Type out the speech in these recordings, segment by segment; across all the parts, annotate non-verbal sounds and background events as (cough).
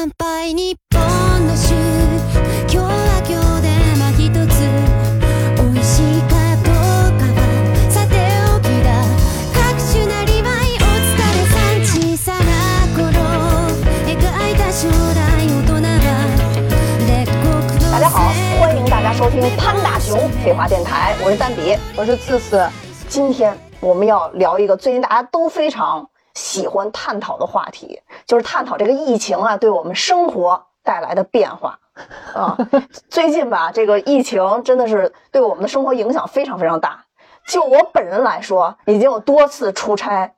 乾杯日本の週今日は今日でまひとつ美味しいかどうかはさておきだ各種なりわいお疲れさん小さな頃描いた将来大人は列国大家好，欢迎大家收听潘大熊废话电台，我是蛋比。我是次次，今天我们要聊一个最近大家都非常喜欢探讨的话题，就是探讨这个疫情啊对我们生活带来的变化。啊，(laughs) 最近吧，这个疫情真的是对我们的生活影响非常非常大。就我本人来说，已经有多次出差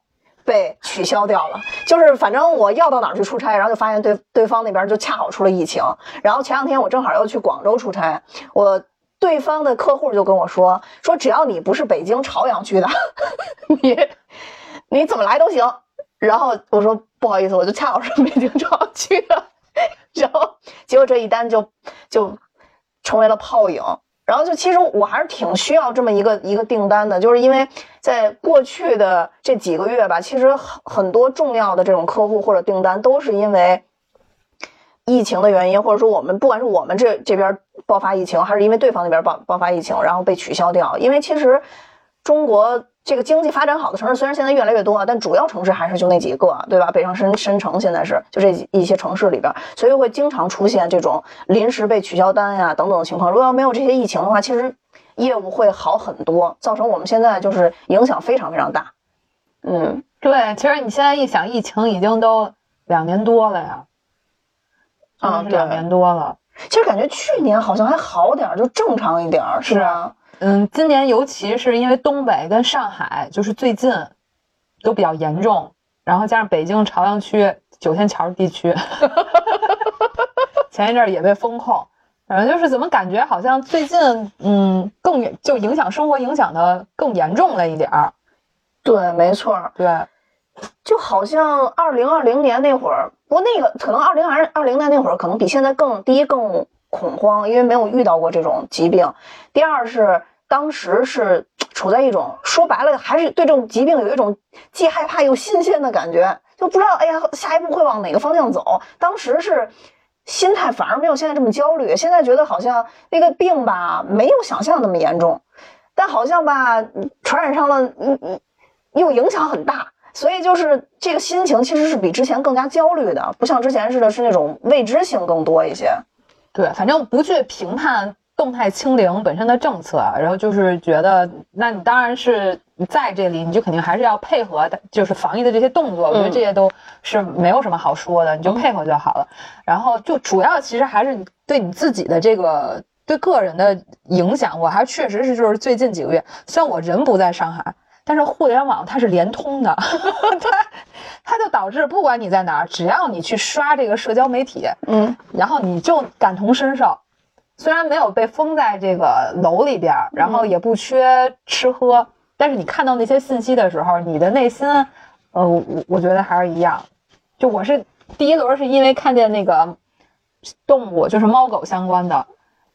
被取消掉了。就是反正我要到哪儿去出差，然后就发现对对方那边就恰好出了疫情。然后前两天我正好要去广州出差，我对方的客户就跟我说说，只要你不是北京朝阳区的，(laughs) 你你怎么来都行。然后我说不好意思，我就恰好是北京朝阳区的。(laughs) 然后结果这一单就就成为了泡影。然后就其实我还是挺需要这么一个一个订单的，就是因为在过去的这几个月吧，其实很很多重要的这种客户或者订单都是因为疫情的原因，或者说我们不管是我们这这边爆发疫情，还是因为对方那边爆爆发疫情，然后被取消掉。因为其实中国这个经济发展好的城市虽然现在越来越多了，但主要城市还是就那几个，对吧？北上深深城现在是就这一些城市里边，所以会经常出现这种临时被取消单呀等等的情况。如果要没有这些疫情的话，其实业务会好很多，造成我们现在就是影响非常非常大。嗯，对，其实你现在一想，疫情已经都两年多了呀，啊两年多了。其实感觉去年好像还好点儿，就正常一点儿，是吧？嗯，今年尤其是因为东北跟上海就是最近都比较严重，然后加上北京朝阳区、九仙桥地区，(laughs) 前一阵儿也被封控，反正就是怎么感觉好像最近嗯更严就影响生活影响的更严重了一点儿。对，没错儿。对，就好像二零二零年那会儿，不过那个可能二零二二零年那会儿可能比现在更第一更恐慌，因为没有遇到过这种疾病。第二是当时是处在一种说白了还是对这种疾病有一种既害怕又新鲜的感觉，就不知道哎呀下一步会往哪个方向走。当时是心态反而没有现在这么焦虑，现在觉得好像那个病吧没有想象那么严重，但好像吧传染上了，嗯嗯。又影响很大，所以就是这个心情其实是比之前更加焦虑的，不像之前似的，是那种未知性更多一些。对，反正不去评判动态清零本身的政策，然后就是觉得，那你当然是在这里，你就肯定还是要配合的，就是防疫的这些动作，我觉得这些都是没有什么好说的，你就配合就好了。然后就主要其实还是对你自己的这个对个人的影响，我还确实是就是最近几个月，虽然我人不在上海。但是互联网它是联通的，(laughs) 它它就导致不管你在哪儿，只要你去刷这个社交媒体，嗯，然后你就感同身受。虽然没有被封在这个楼里边儿，然后也不缺吃喝，但是你看到那些信息的时候，你的内心，呃，我我觉得还是一样。就我是第一轮是因为看见那个动物，就是猫狗相关的，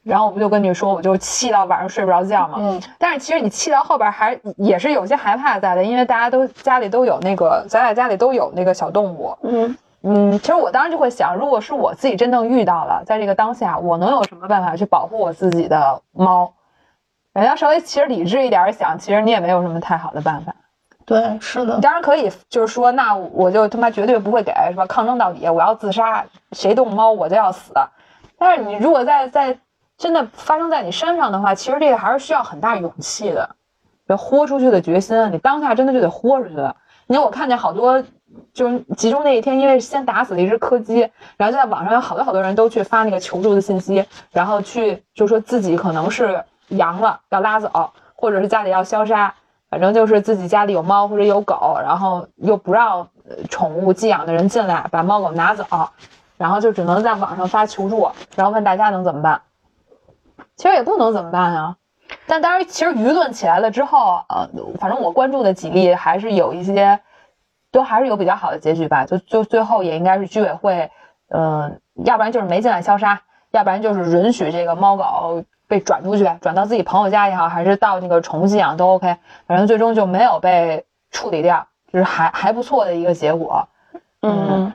然后我不就跟你说，我就气到晚上睡不着觉嘛。嗯，但是其实你气到后边还也是有些害怕在的，因为大家都家里都有那个，咱俩家里都有那个小动物。嗯嗯，其实我当时就会想，如果是我自己真正遇到了，在这个当下，我能有什么办法去保护我自己的猫？人家稍微其实理智一点想，其实你也没有什么太好的办法。对，是的你，当然可以，就是说，那我就他妈绝对不会给，是吧？抗争到底，我要自杀，谁动猫我就要死。但是你如果在在真的发生在你身上的话，其实这个还是需要很大勇气的，要豁出去的决心。你当下真的就得豁出去了。你看，我看见好多，就是集中那一天，因为先打死了一只柯基，然后就在网上有好多好多人都去发那个求助的信息，然后去就说自己可能是阳了，要拉走，或者是家里要消杀。反正就是自己家里有猫或者有狗，然后又不让宠物寄养的人进来，把猫狗拿走，然后就只能在网上发求助，然后问大家能怎么办。其实也不能怎么办啊。但当然，其实舆论起来了之后，呃，反正我关注的几例还是有一些，都还是有比较好的结局吧。就就最后也应该是居委会，嗯、要不然就是没进来消杀，要不然就是允许这个猫狗被转出去，转到自己朋友家也好，还是到那个宠物寄养都 OK，反正最终就没有被处理掉，就是还还不错的一个结果。嗯，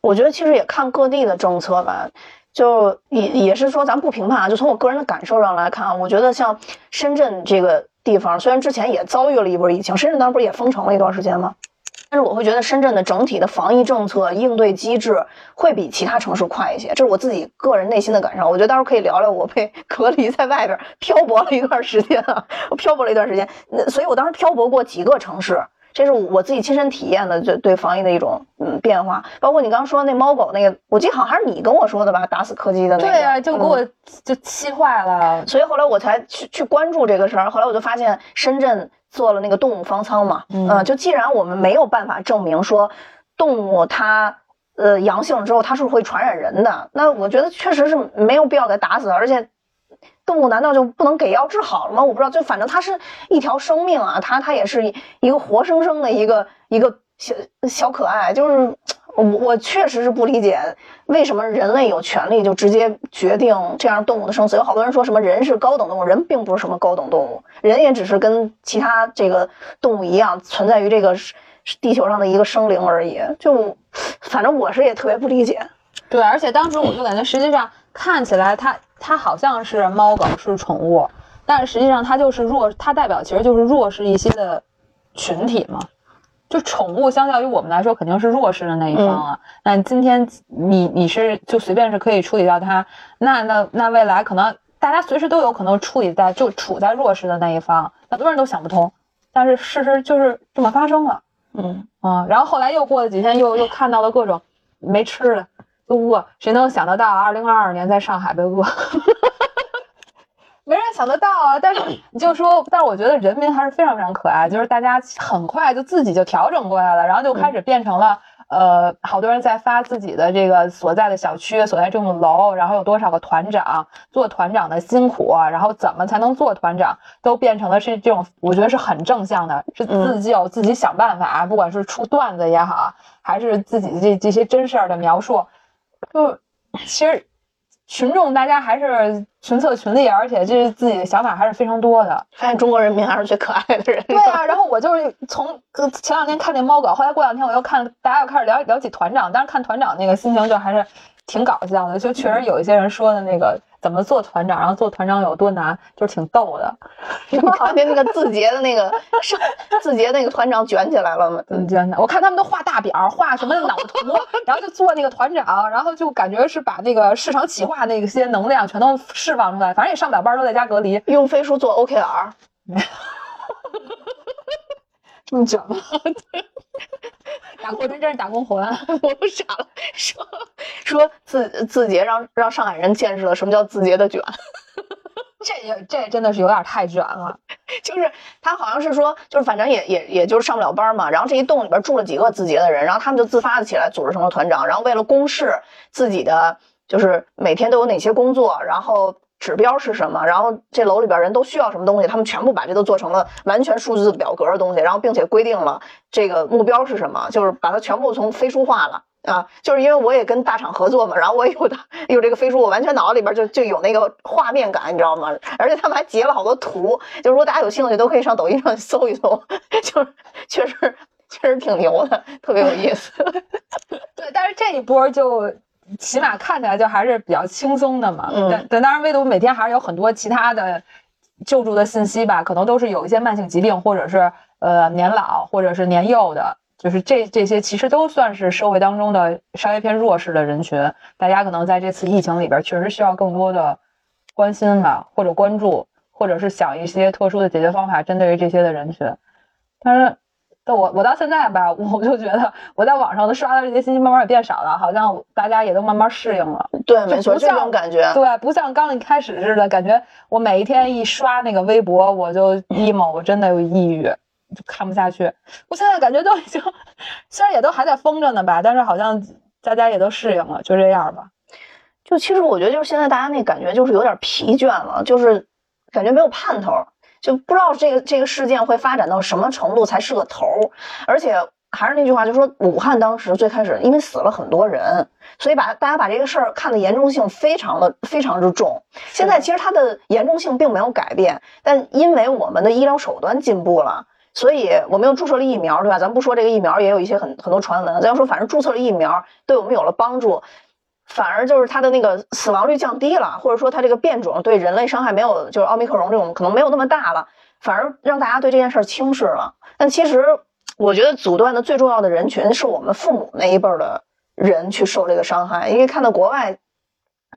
我觉得其实也看各地的政策吧，就也也是说咱不评判啊，就从我个人的感受上来看啊，我觉得像深圳这个地方，虽然之前也遭遇了一波疫情，深圳当时不是也封城了一段时间吗？但是我会觉得深圳的整体的防疫政策应对机制会比其他城市快一些，这是我自己个人内心的感受。我觉得到时候可以聊聊我被 (laughs) 隔离在外边漂泊了一段时间啊，我漂泊了一段时间，那所以我当时漂泊过几个城市。这是我自己亲身体验的，就对防疫的一种嗯变化，包括你刚刚说那猫狗那个，我记得好像还是你跟我说的吧，打死柯基的那个。对啊、就给我嗯就气坏了。所以后来我才去去关注这个事儿。后来我就发现深圳做了那个动物方舱嘛，嗯呃就既然我们没有办法证明说动物它呃阳性了之后它是会传染人的，那我觉得确实是没有必要给打死，而且。动物难道就不能给药治好了吗？我不知道，就反正它是一条生命啊，它它也是一一个活生生的一个一个小小可爱，就是我我确实是不理解为什么人类有权利就直接决定这样动物的生死。有好多人说什么人是高等动物，人并不是什么高等动物，人也只是跟其他这个动物一样，存在于这个地球上的一个生灵而已。就反正我是也特别不理解。对，而且当时我就感觉，实际上看起来它它好像是猫狗是宠物，但是实际上它就是弱，它代表其实就是弱势一些的群体嘛。就宠物相较于我们来说，肯定是弱势的那一方啊。那今天你你是就随便是可以处理掉它，那那那未来可能大家随时都有可能处理在就处在弱势的那一方，很多人都想不通，但是事实就是这么发生了。嗯，啊，然后后来又过了几天，又又看到了各种没吃的，都饿。谁能想得到，二零二二年在上海被饿？(laughs) 没人想得到啊！但是 (coughs) 你就说，但是我觉得人民还是非常非常可爱，就是大家很快就自己就调整过来了，然后就开始变成了。呃，好多人在发自己的这个所在的小区、所在这栋楼，然后有多少个团长，做团长的辛苦，然后怎么才能做团长，都变成了是这种，我觉得是很正向的，是自救、自己想办法，不管是出段子也好，还是自己这这些真事儿的描述，就其实群众大家还是群策群力，而且这自己的想法还是非常多的。发现中国人民还是最可爱的人。对啊，然后我就是从呃前两天看那猫狗，后来过两天我又看，大家又开始聊聊起团长，但是看团长那个心情就还是挺搞笑的，就确实有一些人说的那个怎么做团长，然后做团长有多难，就是挺逗的。你看见那个字节的那个上字节那个团长卷起来了吗？嗯，真的，我看他们都画大表，画什么脑图，然后就做那个团长，然后就感觉是把那个市场企划那些能量全都释放出来，反正也上不了班，都在家隔离。用飞书做 OKR，这 (laughs) 么卷吗？(laughs) 打工真真是打工魂。(laughs) 我都傻了，说说字字节让让上海人见识了什么叫字节的卷，(laughs) 这也这真的是有点太卷了。就是他好像是说，就是反正也也也就是上不了班嘛，然后这一栋里边住了几个字节的人，然后他们就自发的起来组织成了团长，然后为了公示自己的就是每天都有哪些工作，然后指标是什么，然后这楼里边人都需要什么东西，他们全部把这都做成了完全数字表格的东西，然后并且规定了这个目标是什么，就是把它全部从飞书化了。啊，就是因为我也跟大厂合作嘛，然后我有的有这个飞书，我完全脑子里边就就有那个画面感，你知道吗？而且他们还截了好多图，就如果大家有兴趣都可以上抖音上搜一搜，(laughs) 就是确实确实挺牛的，特别有意思。(laughs) 对，但是这一波就起码看起来就还是比较轻松的嘛。嗯但但当然，唯独每天还是有很多其他的救助的信息吧，可能都是有一些慢性疾病，或者是呃年老，或者是年幼的。就是这这些其实都算是社会当中的稍微偏弱势的人群，大家可能在这次疫情里边确实需要更多的关心吧，或者关注，或者是想一些特殊的解决方法针对于这些的人群。但是，但我我到现在吧，我就觉得我在网上的刷的这些信息慢慢也变少了，好像大家也都慢慢适应了。对，没错，这不像种感觉。对，不像刚一开始似的，感觉我每一天一刷那个微博，我就 emo，我 (laughs) 真的有抑郁，就看不下去。我现在感觉都已经，(laughs) 虽然也都还在封着呢吧，但是好像大家也都适应了，就这样吧。就其实我觉得，就是现在大家那感觉就是有点疲倦了，就是感觉没有盼头，就不知道这个这个事件会发展到什么程度才是个头儿。而且还是那句话，就是说武汉当时最开始因为死了很多人，所以把大家把这个事儿看的严重性非常的非常之重。现在其实它的严重性并没有改变，但因为我们的医疗手段进步了。所以我们又注射了疫苗，对吧？咱们不说这个疫苗也有一些很很多传闻，咱要说反正注册了疫苗对我们有了帮助，反而就是它的那个死亡率降低了，或者说它这个变种对人类伤害没有就是奥密克戎这种可能没有那么大了，反而让大家对这件事儿轻视了。但其实我觉得阻断的最重要的人群是我们父母那一辈儿的人去受这个伤害，因为看到国外。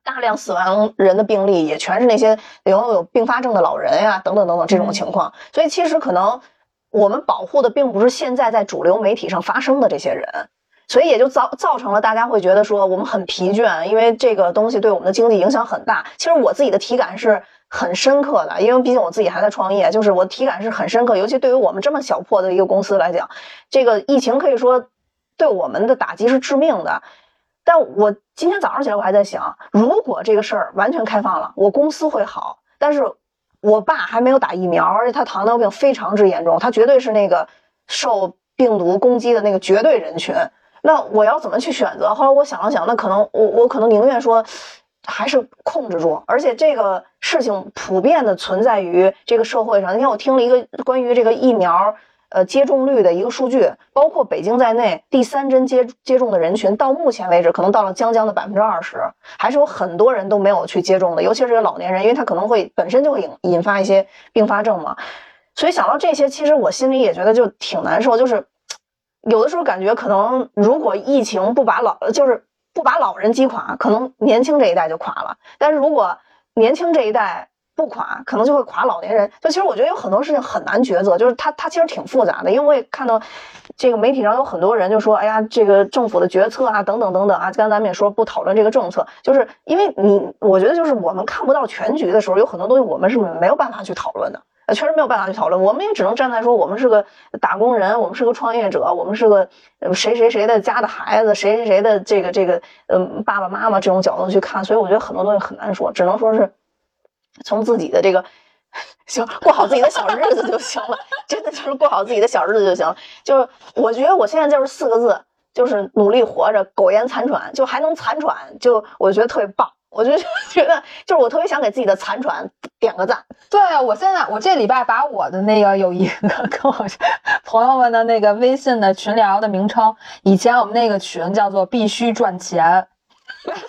大量死亡人的病例也全是那些有有并发症的老人呀，等等等等这种情况。所以其实可能我们保护的并不是现在在主流媒体上发生的这些人，所以也就造造成了大家会觉得说我们很疲倦，因为这个东西对我们的经济影响很大。其实我自己的体感是很深刻的，因为毕竟我自己还在创业，就是我体感是很深刻。尤其对于我们这么小破的一个公司来讲，这个疫情可以说对我们的打击是致命的。但我今天早上起来，我还在想，如果这个事儿完全开放了，我公司会好。但是我爸还没有打疫苗，而且他糖尿病非常之严重，他绝对是那个受病毒攻击的那个绝对人群。那我要怎么去选择？后来我想了想，那可能我我可能宁愿说，还是控制住。而且这个事情普遍的存在于这个社会上。那天我听了一个关于这个疫苗。呃，接种率的一个数据，包括北京在内，第三针接接种的人群到目前为止，可能到了将将的百分之二十，还是有很多人都没有去接种的，尤其是老年人，因为他可能会本身就会引引发一些并发症嘛。所以想到这些，其实我心里也觉得就挺难受，就是有的时候感觉可能如果疫情不把老就是不把老人击垮，可能年轻这一代就垮了。但是如果年轻这一代，不垮，可能就会垮老年人。就其实我觉得有很多事情很难抉择，就是它它其实挺复杂的。因为我也看到这个媒体上有很多人就说，哎呀，这个政府的决策啊，等等等等啊。刚才咱们也说不讨论这个政策，就是因为你，我觉得就是我们看不到全局的时候，有很多东西我们是没有办法去讨论的。呃，确实没有办法去讨论，我们也只能站在说我们是个打工人，我们是个创业者，我们是个谁谁谁的家的孩子，谁谁谁的这个这个嗯爸爸妈妈这种角度去看。所以我觉得很多东西很难说，只能说是。从自己的这个 (laughs) 行过好自己的小日子就行了，(laughs) 真的就是过好自己的小日子就行了。就是我觉得我现在就是四个字，就是努力活着，苟延残喘，就还能残喘，就我觉得特别棒。我就 (laughs) 觉得就是我特别想给自己的残喘点个赞。对啊，我现在我这礼拜把我的那个有一个跟我朋友们的那个微信的群聊的名称，以前我们那个群叫做必须赚钱，(laughs) 然后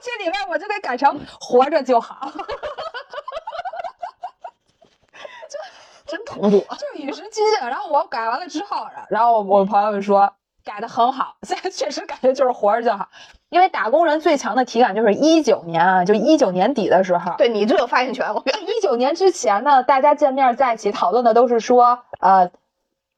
这礼拜我就得改成活着就好。(laughs) 就真同步，就与时俱进。然后我改完了之后，然后我朋友们说改的很好，(laughs) 现在确实感觉就是活着就好。因为打工人最强的体感就是一九年啊，就一九年底的时候，对你最有发言权。我一九年之前呢，大家见面在一起讨论的都是说，呃，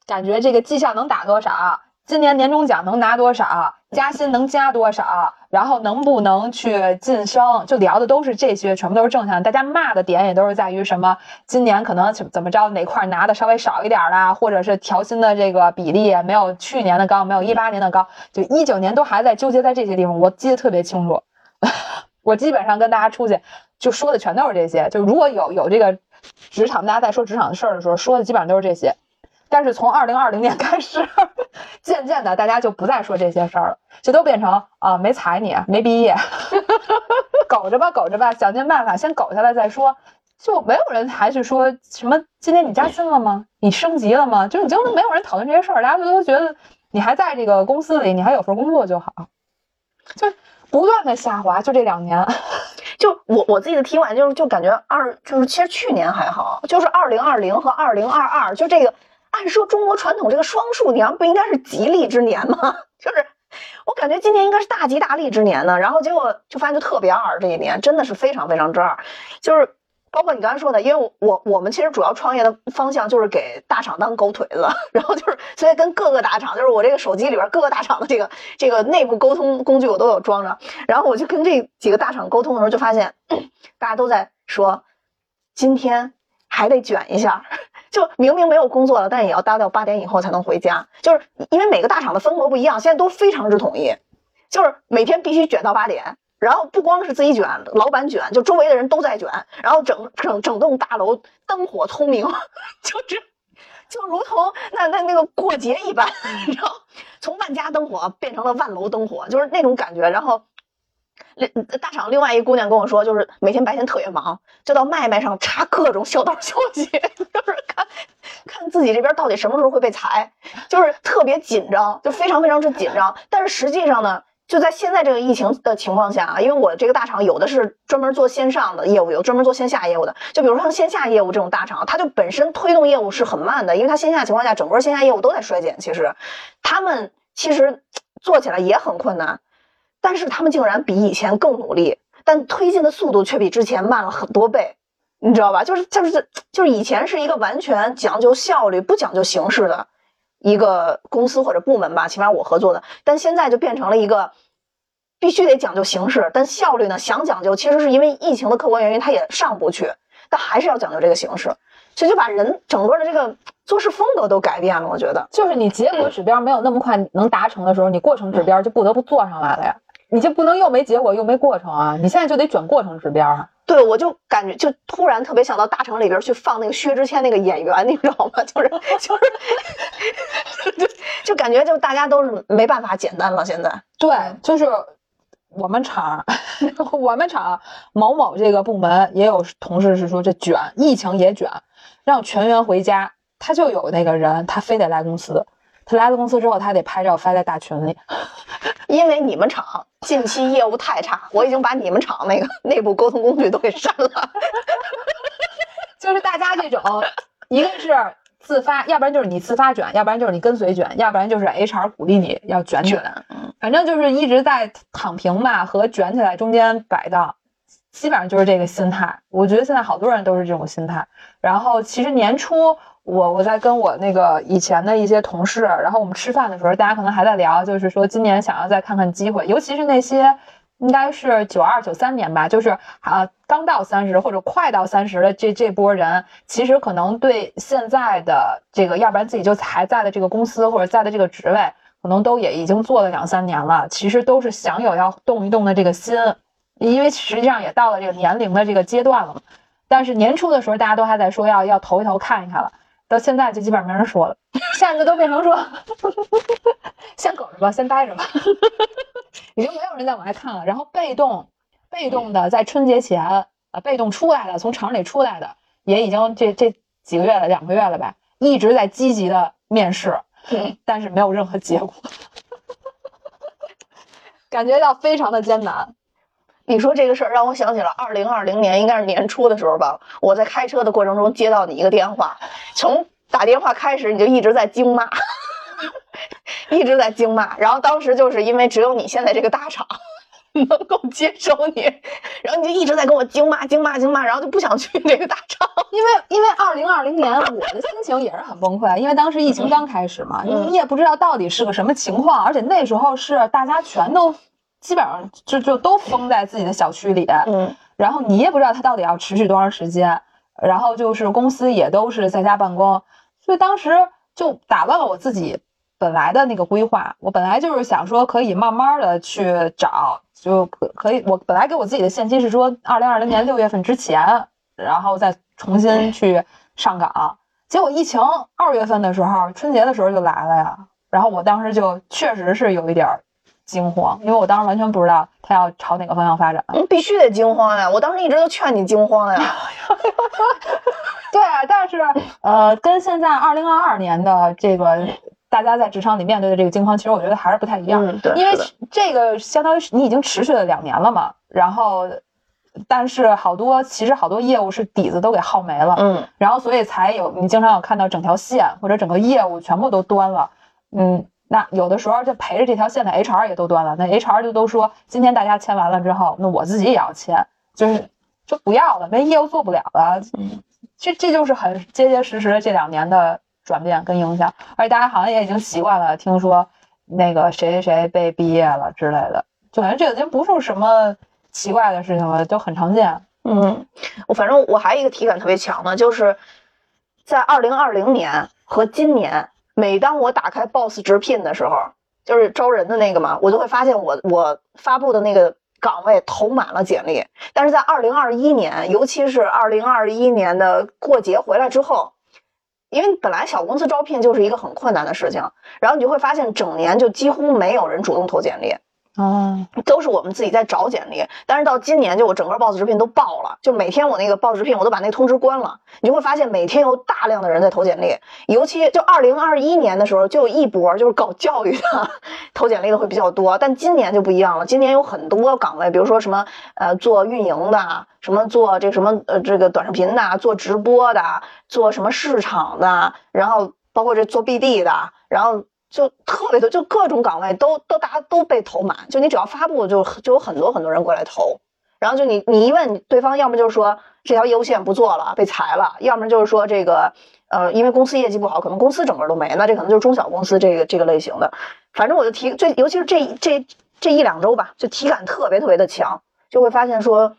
感觉这个绩效能打多少。今年年终奖能拿多少？加薪能加多少？然后能不能去晋升？就聊的都是这些，全部都是正向。大家骂的点也都是在于什么？今年可能怎么着？哪块拿的稍微少一点啦？或者是调薪的这个比例没有去年的高，没有一八年的高。就一九年都还在纠结在这些地方，我记得特别清楚。(laughs) 我基本上跟大家出去就说的全都是这些。就如果有有这个职场，大家在说职场的事儿的时候，说的基本上都是这些。但是从二零二零年开始，渐渐的大家就不再说这些事儿了，就都变成啊没踩你，没毕业，(laughs) 苟着吧，苟着吧，想尽办法先苟下来再说。就没有人还去说什么今年你加薪了吗？你升级了吗？就已经没有人讨论这些事儿，大家都觉得你还在这个公司里，你还有份工作就好。就不断的下滑，就这两年，(laughs) 就我我自己的体感就是就感觉二就是其实去年还好，就是二零二零和二零二二就这个。按说中国传统这个双数年不应该是吉利之年吗？(laughs) 就是我感觉今年应该是大吉大利之年呢，然后结果就发现就特别二，这一年真的是非常非常之二。就是包括你刚才说的，因为我我们其实主要创业的方向就是给大厂当狗腿子，(laughs) 然后就是所以跟各个大厂，就是我这个手机里边各个大厂的这个这个内部沟通工具我都有装着，然后我就跟这几个大厂沟通的时候就发现，大家都在说今天还得卷一下。就明明没有工作了，但也要待到八点以后才能回家，就是因为每个大厂的分工不一样，现在都非常之统一，就是每天必须卷到八点，然后不光是自己卷，老板卷，就周围的人都在卷，然后整整整栋大楼灯火通明，(laughs) 就这就如同那那那个过节一般，(laughs) 然后从万家灯火变成了万楼灯火，就是那种感觉，然后大厂另外一姑娘跟我说，就是每天白天特别忙，就到麦麦上查各种小道消息，(laughs) 就是看看自己这边到底什么时候会被裁，就是特别紧张，就非常非常之紧张。但是实际上呢，就在现在这个疫情的情况下啊，因为我这个大厂有的是专门做线上的业务，有专门做线下业务的。就比如像线下业务这种大厂，它就本身推动业务是很慢的，因为它线下情况下，整个线下业务都在衰减。其实他们其实做起来也很困难。但是他们竟然比以前更努力，但推进的速度却比之前慢了很多倍，你知道吧？就是就是就是以前是一个完全讲究效率、不讲究形式的一个公司或者部门吧，起码我合作的，但现在就变成了一个必须得讲究形式，但效率呢想讲究，其实是因为疫情的客观原因，它也上不去，但还是要讲究这个形式，所以就把人整个的这个做事风格都改变了。我觉得就是你结果指标没有那么快能达成的时候，你过程指标就不得不做上来了呀。你就不能又没结果又没过程啊！你现在就得卷过程指标啊！对，我就感觉就突然特别想到大城里边去放那个薛之谦那个演员，你知道吗？(laughs) 就是就是就就感觉就大家都是没办法简单了。现在对，就是我们厂 (laughs) 我们厂某某这个部门也有同事是说这卷，疫情也卷，让全员回家，他就有那个人，他非得来公司。他来了公司之后，他得拍照发在大群里，(laughs) 因为你们厂近期业务太差，我已经把你们厂那个内部沟通工具都给删了。(laughs) 就是大家这种，一个是自发，要不然就是你自发卷，要不然就是你跟随卷，要不然就是 HR 鼓励你要卷起来，反正就是一直在躺平吧和卷起来中间摆荡，基本上就是这个心态。我觉得现在好多人都是这种心态。然后其实年初。我我在跟我那个以前的一些同事，然后我们吃饭的时候，大家可能还在聊，就是说今年想要再看看机会，尤其是那些应该是九二九三年吧，就是啊刚到三十或者快到三十的这这波人，其实可能对现在的这个，要不然自己就还在的这个公司或者在的这个职位，可能都也已经做了两三年了，其实都是想有要动一动的这个心，因为实际上也到了这个年龄的这个阶段了嘛。但是年初的时候，大家都还在说要要投一投看一看了。到现在就基本上没人说了，现在都变成说，(laughs) 先苟着吧，先待着吧，(laughs) 已经没有人再往外看了。然后被动、被动的在春节前啊，被动出来的，从厂里出来的，也已经这这几个月了，两个月了吧，一直在积极的面试，但是没有任何结果，(laughs) 感觉到非常的艰难。你说这个事儿让我想起了二零二零年，应该是年初的时候吧。我在开车的过程中接到你一个电话，从打电话开始你就一直在惊骂，(laughs) 一直在惊骂。然后当时就是因为只有你现在这个大厂 (laughs) 能够接收你，然后你就一直在跟我惊骂、惊骂、惊骂，然后就不想去这个大厂。因为因为二零二零年我的心情也是很崩溃，因为当时疫情刚开始嘛，你也不知道到底是个什么情况，而且那时候是大家全都。基本上就就都封在自己的小区里，嗯，然后你也不知道它到底要持续多长时间，然后就是公司也都是在家办公，所以当时就打乱了我自己本来的那个规划。我本来就是想说可以慢慢的去找，就可可以。我本来给我自己的限期是说二零二零年六月份之前，然后再重新去上岗。结果疫情二月份的时候，春节的时候就来了呀，然后我当时就确实是有一点。惊慌，因为我当时完全不知道他要朝哪个方向发展。嗯，必须得惊慌呀！我当时一直都劝你惊慌呀。(laughs) 对啊，但是呃，跟现在二零二二年的这个大家在职场里面对的这个惊慌，其实我觉得还是不太一样。嗯，对。因为这个相当于你已经持续了两年了嘛，然后，但是好多其实好多业务是底子都给耗没了。嗯。然后所以才有你经常有看到整条线或者整个业务全部都端了。嗯。那有的时候就陪着这条线的 HR 也都断了，那 HR 就都说今天大家签完了之后，那我自己也要签，就是就不要了，没业务做不了了。这这就是很结结实实的这两年的转变跟影响，而且大家好像也已经习惯了听说那个谁谁谁被毕业了之类的，就感觉这已经不是什么奇怪的事情了，就很常见。嗯，我反正我还有一个体感特别强的，就是在二零二零年和今年。每当我打开 Boss 直聘的时候，就是招人的那个嘛，我就会发现我我发布的那个岗位投满了简历。但是在二零二一年，尤其是二零二一年的过节回来之后，因为本来小公司招聘就是一个很困难的事情，然后你就会发现整年就几乎没有人主动投简历，哦，都是我们自己在找简历。但是到今年，就我整个 Boss 直聘都爆了，就每天我那个 Boss 直聘我都把那个通知关了，你就会发现每天有大量的人在投简历，尤其就二零二一年的时候就有一波就是搞教育的 (laughs) 投简历的会比较多，但今年就不一样了，今年有很多岗位，比如说什么呃做运营的，什么做这什么呃这个短视频的，做直播的，做什么市场的，然后包括这做 BD 的，然后。就特别多，就各种岗位都都大家都被投满，就你只要发布，就就有很多很多人过来投，然后就你你一问对方，要么就是说这条业务线不做了被裁了，要么就是说这个呃因为公司业绩不好，可能公司整个都没，那这可能就是中小公司这个这个类型的，反正我就体最尤其是这这这一两周吧，就体感特别特别的强，就会发现说，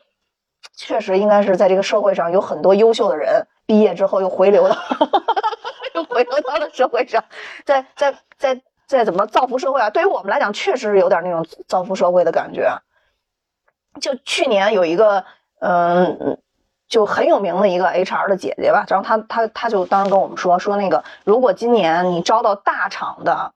确实应该是在这个社会上有很多优秀的人毕业之后又回流了。(laughs) 又 (laughs) 回流到了社会上，在在在在怎么造福社会啊？对于我们来讲，确实有点那种造福社会的感觉。就去年有一个嗯，就很有名的一个 HR 的姐姐吧，然后她她她就当时跟我们说说那个，如果今年你招到大厂的，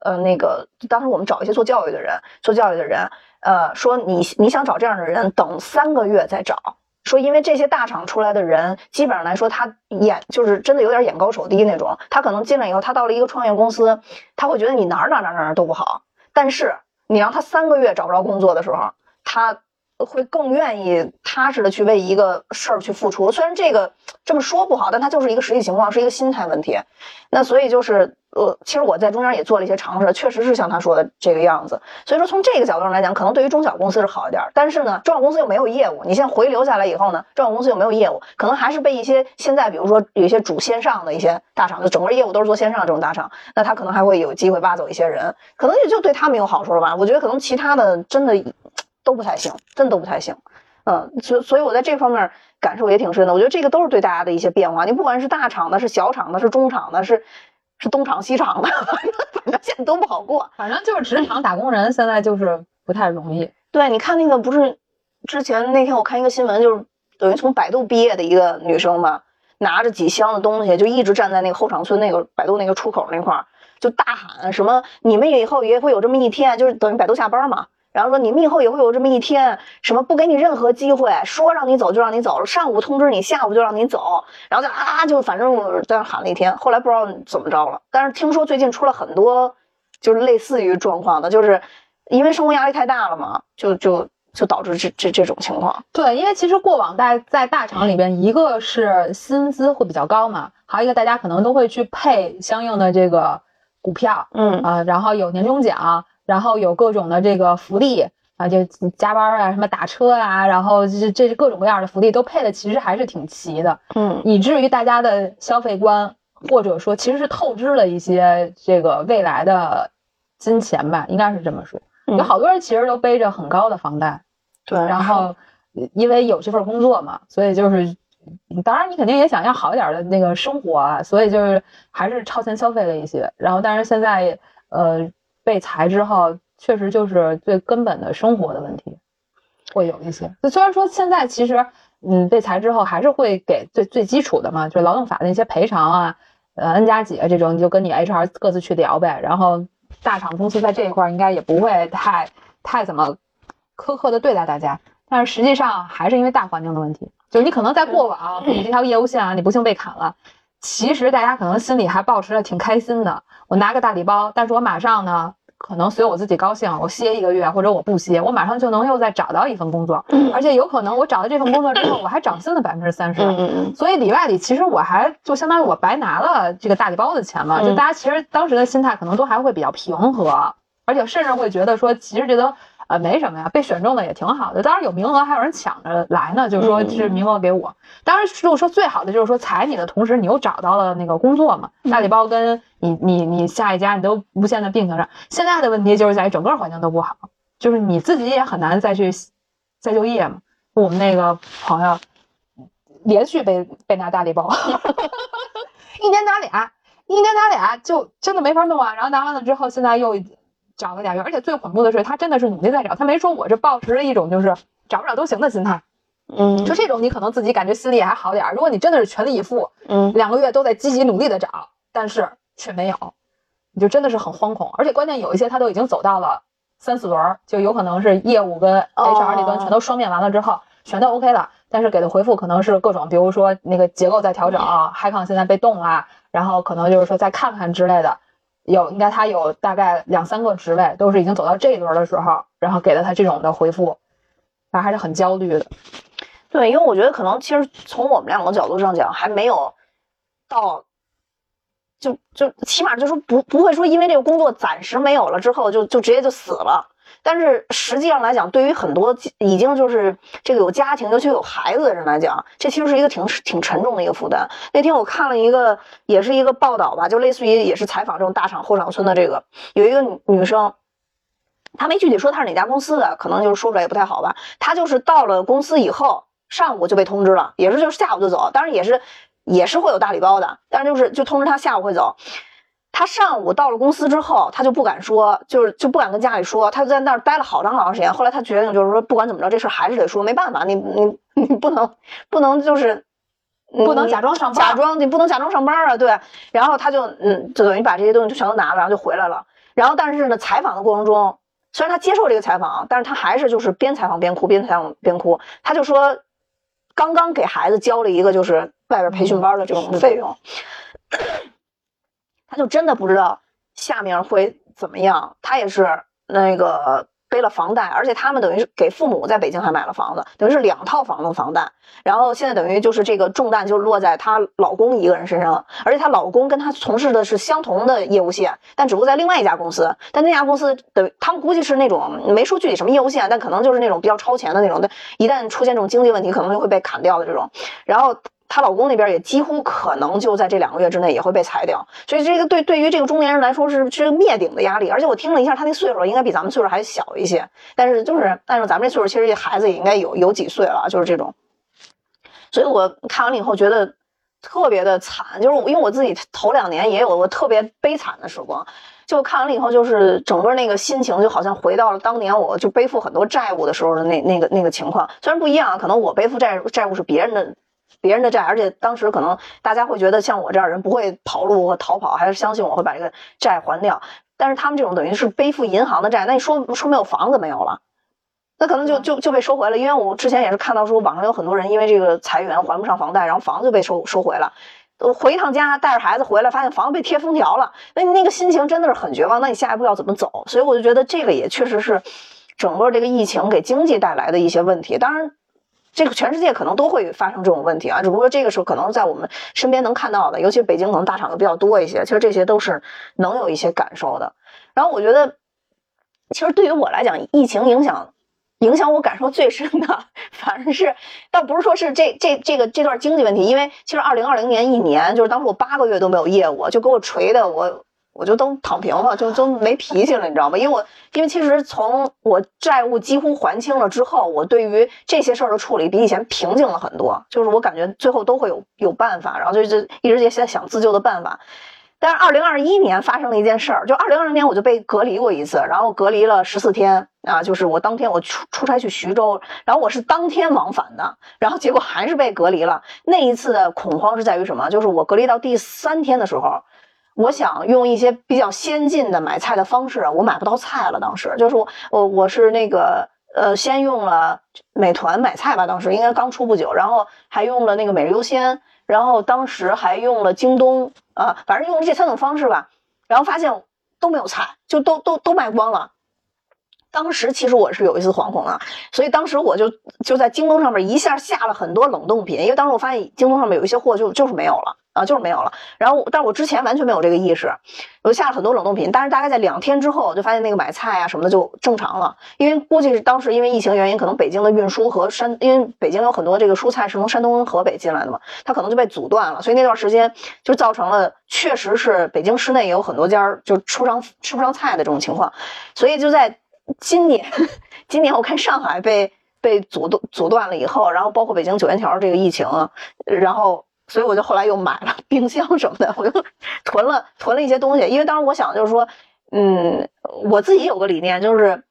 呃，那个当时我们找一些做教育的人，做教育的人，呃，说你你想找这样的人，等三个月再找。说，因为这些大厂出来的人，基本上来说，他眼就是真的有点眼高手低那种。他可能进来以后，他到了一个创业公司，他会觉得你哪儿哪儿哪儿哪儿都不好。但是你让他三个月找不着工作的时候，他会更愿意踏实的去为一个事儿去付出。虽然这个这么说不好，但他就是一个实际情况，是一个心态问题。那所以就是。呃，其实我在中间也做了一些尝试，确实是像他说的这个样子。所以说从这个角度上来讲，可能对于中小公司是好一点。但是呢，中小公司又没有业务，你现在回流下来以后呢，中小公司又没有业务，可能还是被一些现在比如说有一些主线上的一些大厂，就整个业务都是做线上这种大厂，那他可能还会有机会挖走一些人，可能也就对他们有好处了吧。我觉得可能其他的真的都不太行，真都不太行。嗯，所所以我在这方面感受也挺深的。我觉得这个都是对大家的一些变化。你不管是大厂的，是小厂的，是中厂的，是。是东厂西厂的，反正反正现在都不好过。反正就是职场打工人，现在就是不太容易。对，你看那个不是之前那天我看一个新闻，就是等于从百度毕业的一个女生嘛，拿着几箱的东西，就一直站在那个后厂村那个百度那个出口那块儿，就大喊什么：“你们以后也会有这么一天，就是等于百度下班嘛。”然后说你们以后也会有这么一天，什么不给你任何机会，说让你走就让你走，上午通知你，下午就让你走，然后就啊，就反正在那喊了一天，后来不知道怎么着了。但是听说最近出了很多，就是类似于状况的，就是因为生活压力太大了嘛，就就就导致这这这种情况。对，因为其实过往在在大厂里边，一个是薪资会比较高嘛，还有一个大家可能都会去配相应的这个股票，嗯啊，然后有年终奖。然后有各种的这个福利啊，就加班啊，什么打车啊，然后这这各种各样的福利都配的其实还是挺齐的，嗯，以至于大家的消费观或者说其实是透支了一些这个未来的金钱吧，应该是这么说。有好多人其实都背着很高的房贷，对，然后因为有这份工作嘛，所以就是当然你肯定也想要好一点的那个生活啊，所以就是还是超前消费了一些。然后但是现在呃。被裁之后，确实就是最根本的生活的问题，会有一些。虽然说现在其实，嗯，被裁之后还是会给最最基础的嘛，就劳动法的一些赔偿啊，呃，N 加几啊这种，你就跟你 HR 各自去聊呗。然后大厂公司在这一块应该也不会太太怎么苛刻的对待大家，但是实际上还是因为大环境的问题，就是你可能在过往你这条业务线啊，你不幸被砍了。其实大家可能心里还保持着挺开心的，我拿个大礼包，但是我马上呢，可能随我自己高兴，我歇一个月或者我不歇，我马上就能又再找到一份工作，而且有可能我找到这份工作之后，我还涨薪了百分之三十，所以里外里其实我还就相当于我白拿了这个大礼包的钱嘛，就大家其实当时的心态可能都还会比较平和，而且甚至会觉得说，其实这都。呃，没什么呀，被选中的也挺好的。当然有名额，还有人抢着来呢，就是说是名额给我。当然，如果说最好的就是说裁你的同时，你又找到了那个工作嘛。大礼包跟你你你下一家你都无限的并行着。现在的问题就是在于整个环境都不好，就是你自己也很难再去再就业嘛。我们那个朋友连续被被拿大礼包，(laughs) 一年拿俩，一年拿俩就真的没法弄啊。然后拿完了之后，现在又。找了俩月，而且最恐怖的是，他真的是努力在找，他没说我这抱持着一种就是找不着都行的心态，嗯，就这种你可能自己感觉心里还好点儿。如果你真的是全力以赴，嗯，两个月都在积极努力的找，但是却没有，你就真的是很惶恐。而且关键有一些他都已经走到了三四轮儿，就有可能是业务跟 HR 这端全都双面完了之后，全都 OK 了，但是给的回复可能是各种，比如说那个结构在调整，HiCon 现在被动啊，然后可能就是说再看看之类的。有应该他有大概两三个职位都是已经走到这一轮的时候，然后给了他这种的回复，他还是很焦虑的。对，因为我觉得可能其实从我们两个角度上讲，还没有到，就就起码就说不不会说因为这个工作暂时没有了之后就就直接就死了。但是实际上来讲，对于很多已经就是这个有家庭，尤其有孩子的人来讲，这其实是一个挺挺沉重的一个负担。那天我看了一个，也是一个报道吧，就类似于也是采访这种大厂后厂村的这个，有一个女女生，她没具体说她是哪家公司的，可能就是说出来也不太好吧。她就是到了公司以后，上午就被通知了，也是就是下午就走，当然也是也是会有大礼包的，但是就是就通知她下午会走。他上午到了公司之后，他就不敢说，就是就不敢跟家里说，他就在那儿待了好长好长时间。后来他决定就是说，不管怎么着，这事还是得说，没办法，你你你不能不能就是不能假装上班，假装你不能假装上班啊，对。然后他就嗯，就等于把这些东西就全都拿了，然后就回来了。然后但是呢，采访的过程中，虽然他接受这个采访，但是他还是就是边采访边哭，边采访边哭。他就说，刚刚给孩子交了一个就是外边培训班的这种费用。他就真的不知道下面会怎么样，他也是那个背了房贷，而且他们等于是给父母在北京还买了房子，等于是两套房子房贷，然后现在等于就是这个重担就落在她老公一个人身上了，而且她老公跟她从事的是相同的业务线，但只不过在另外一家公司，但那家公司的他们估计是那种没说具体什么业务线，但可能就是那种比较超前的那种但，一旦出现这种经济问题，可能就会被砍掉的这种，然后。她老公那边也几乎可能就在这两个月之内也会被裁掉，所以这个对对于这个中年人来说是是灭顶的压力。而且我听了一下，他那岁数应该比咱们岁数还小一些，但是就是按照咱们这岁数，其实这孩子也应该有有几岁了，就是这种。所以我看完了以后觉得特别的惨，就是因为我自己头两年也有过特别悲惨的时光，就看完了以后，就是整个那个心情就好像回到了当年我就背负很多债务的时候的那那个那个情况。虽然不一样啊，可能我背负债债务是别人的。别人的债，而且当时可能大家会觉得像我这样人不会跑路和逃跑，还是相信我会把这个债还掉。但是他们这种等于是背负银行的债，那你说说没有房子没有了，那可能就就就被收回了。因为我之前也是看到说网上有很多人因为这个裁员还不上房贷，然后房子就被收收回了。回一趟家带着孩子回来，发现房子被贴封条了，那你那个心情真的是很绝望。那你下一步要怎么走？所以我就觉得这个也确实是整个这个疫情给经济带来的一些问题。当然。这个全世界可能都会发生这种问题啊，只不过这个时候可能在我们身边能看到的，尤其北京可能大厂的比较多一些，其实这些都是能有一些感受的。然后我觉得，其实对于我来讲，疫情影响影响我感受最深的，(laughs) 反而是倒不是说是这这这个这段经济问题，因为其实二零二零年一年，就是当时我八个月都没有业务，就给我锤的我。我就都躺平了，就都没脾气了，你知道吗？因为我，因为其实从我债务几乎还清了之后，我对于这些事儿的处理比以前平静了很多。就是我感觉最后都会有有办法，然后就就一直也在想自救的办法。但是二零二一年发生了一件事儿，就二零二零年我就被隔离过一次，然后隔离了十四天啊，就是我当天我出出差去徐州，然后我是当天往返的，然后结果还是被隔离了。那一次的恐慌是在于什么？就是我隔离到第三天的时候。我想用一些比较先进的买菜的方式，我买不到菜了。当时就是我，我我是那个呃，先用了美团买菜吧，当时应该刚出不久，然后还用了那个每日优先，然后当时还用了京东啊，反正用了这三种方式吧，然后发现都没有菜，就都都都卖光了。当时其实我是有一丝惶恐的，所以当时我就就在京东上面一下下了很多冷冻品，因为当时我发现京东上面有一些货就就是没有了。啊，就是没有了。然后，但是我之前完全没有这个意识，我就下了很多冷冻品。但是大概在两天之后，就发现那个买菜啊什么的就正常了。因为估计是当时因为疫情原因，可能北京的运输和山，因为北京有很多这个蔬菜是从山东、河北进来的嘛，它可能就被阻断了。所以那段时间就造成了，确实是北京市内也有很多家就吃不上吃不上菜的这种情况。所以就在今年，(laughs) 今年我看上海被被阻断阻断了以后，然后包括北京九元条这个疫情，然后。所以我就后来又买了冰箱什么的，我就囤了囤了一些东西。因为当时我想就是说，嗯，我自己有个理念，就是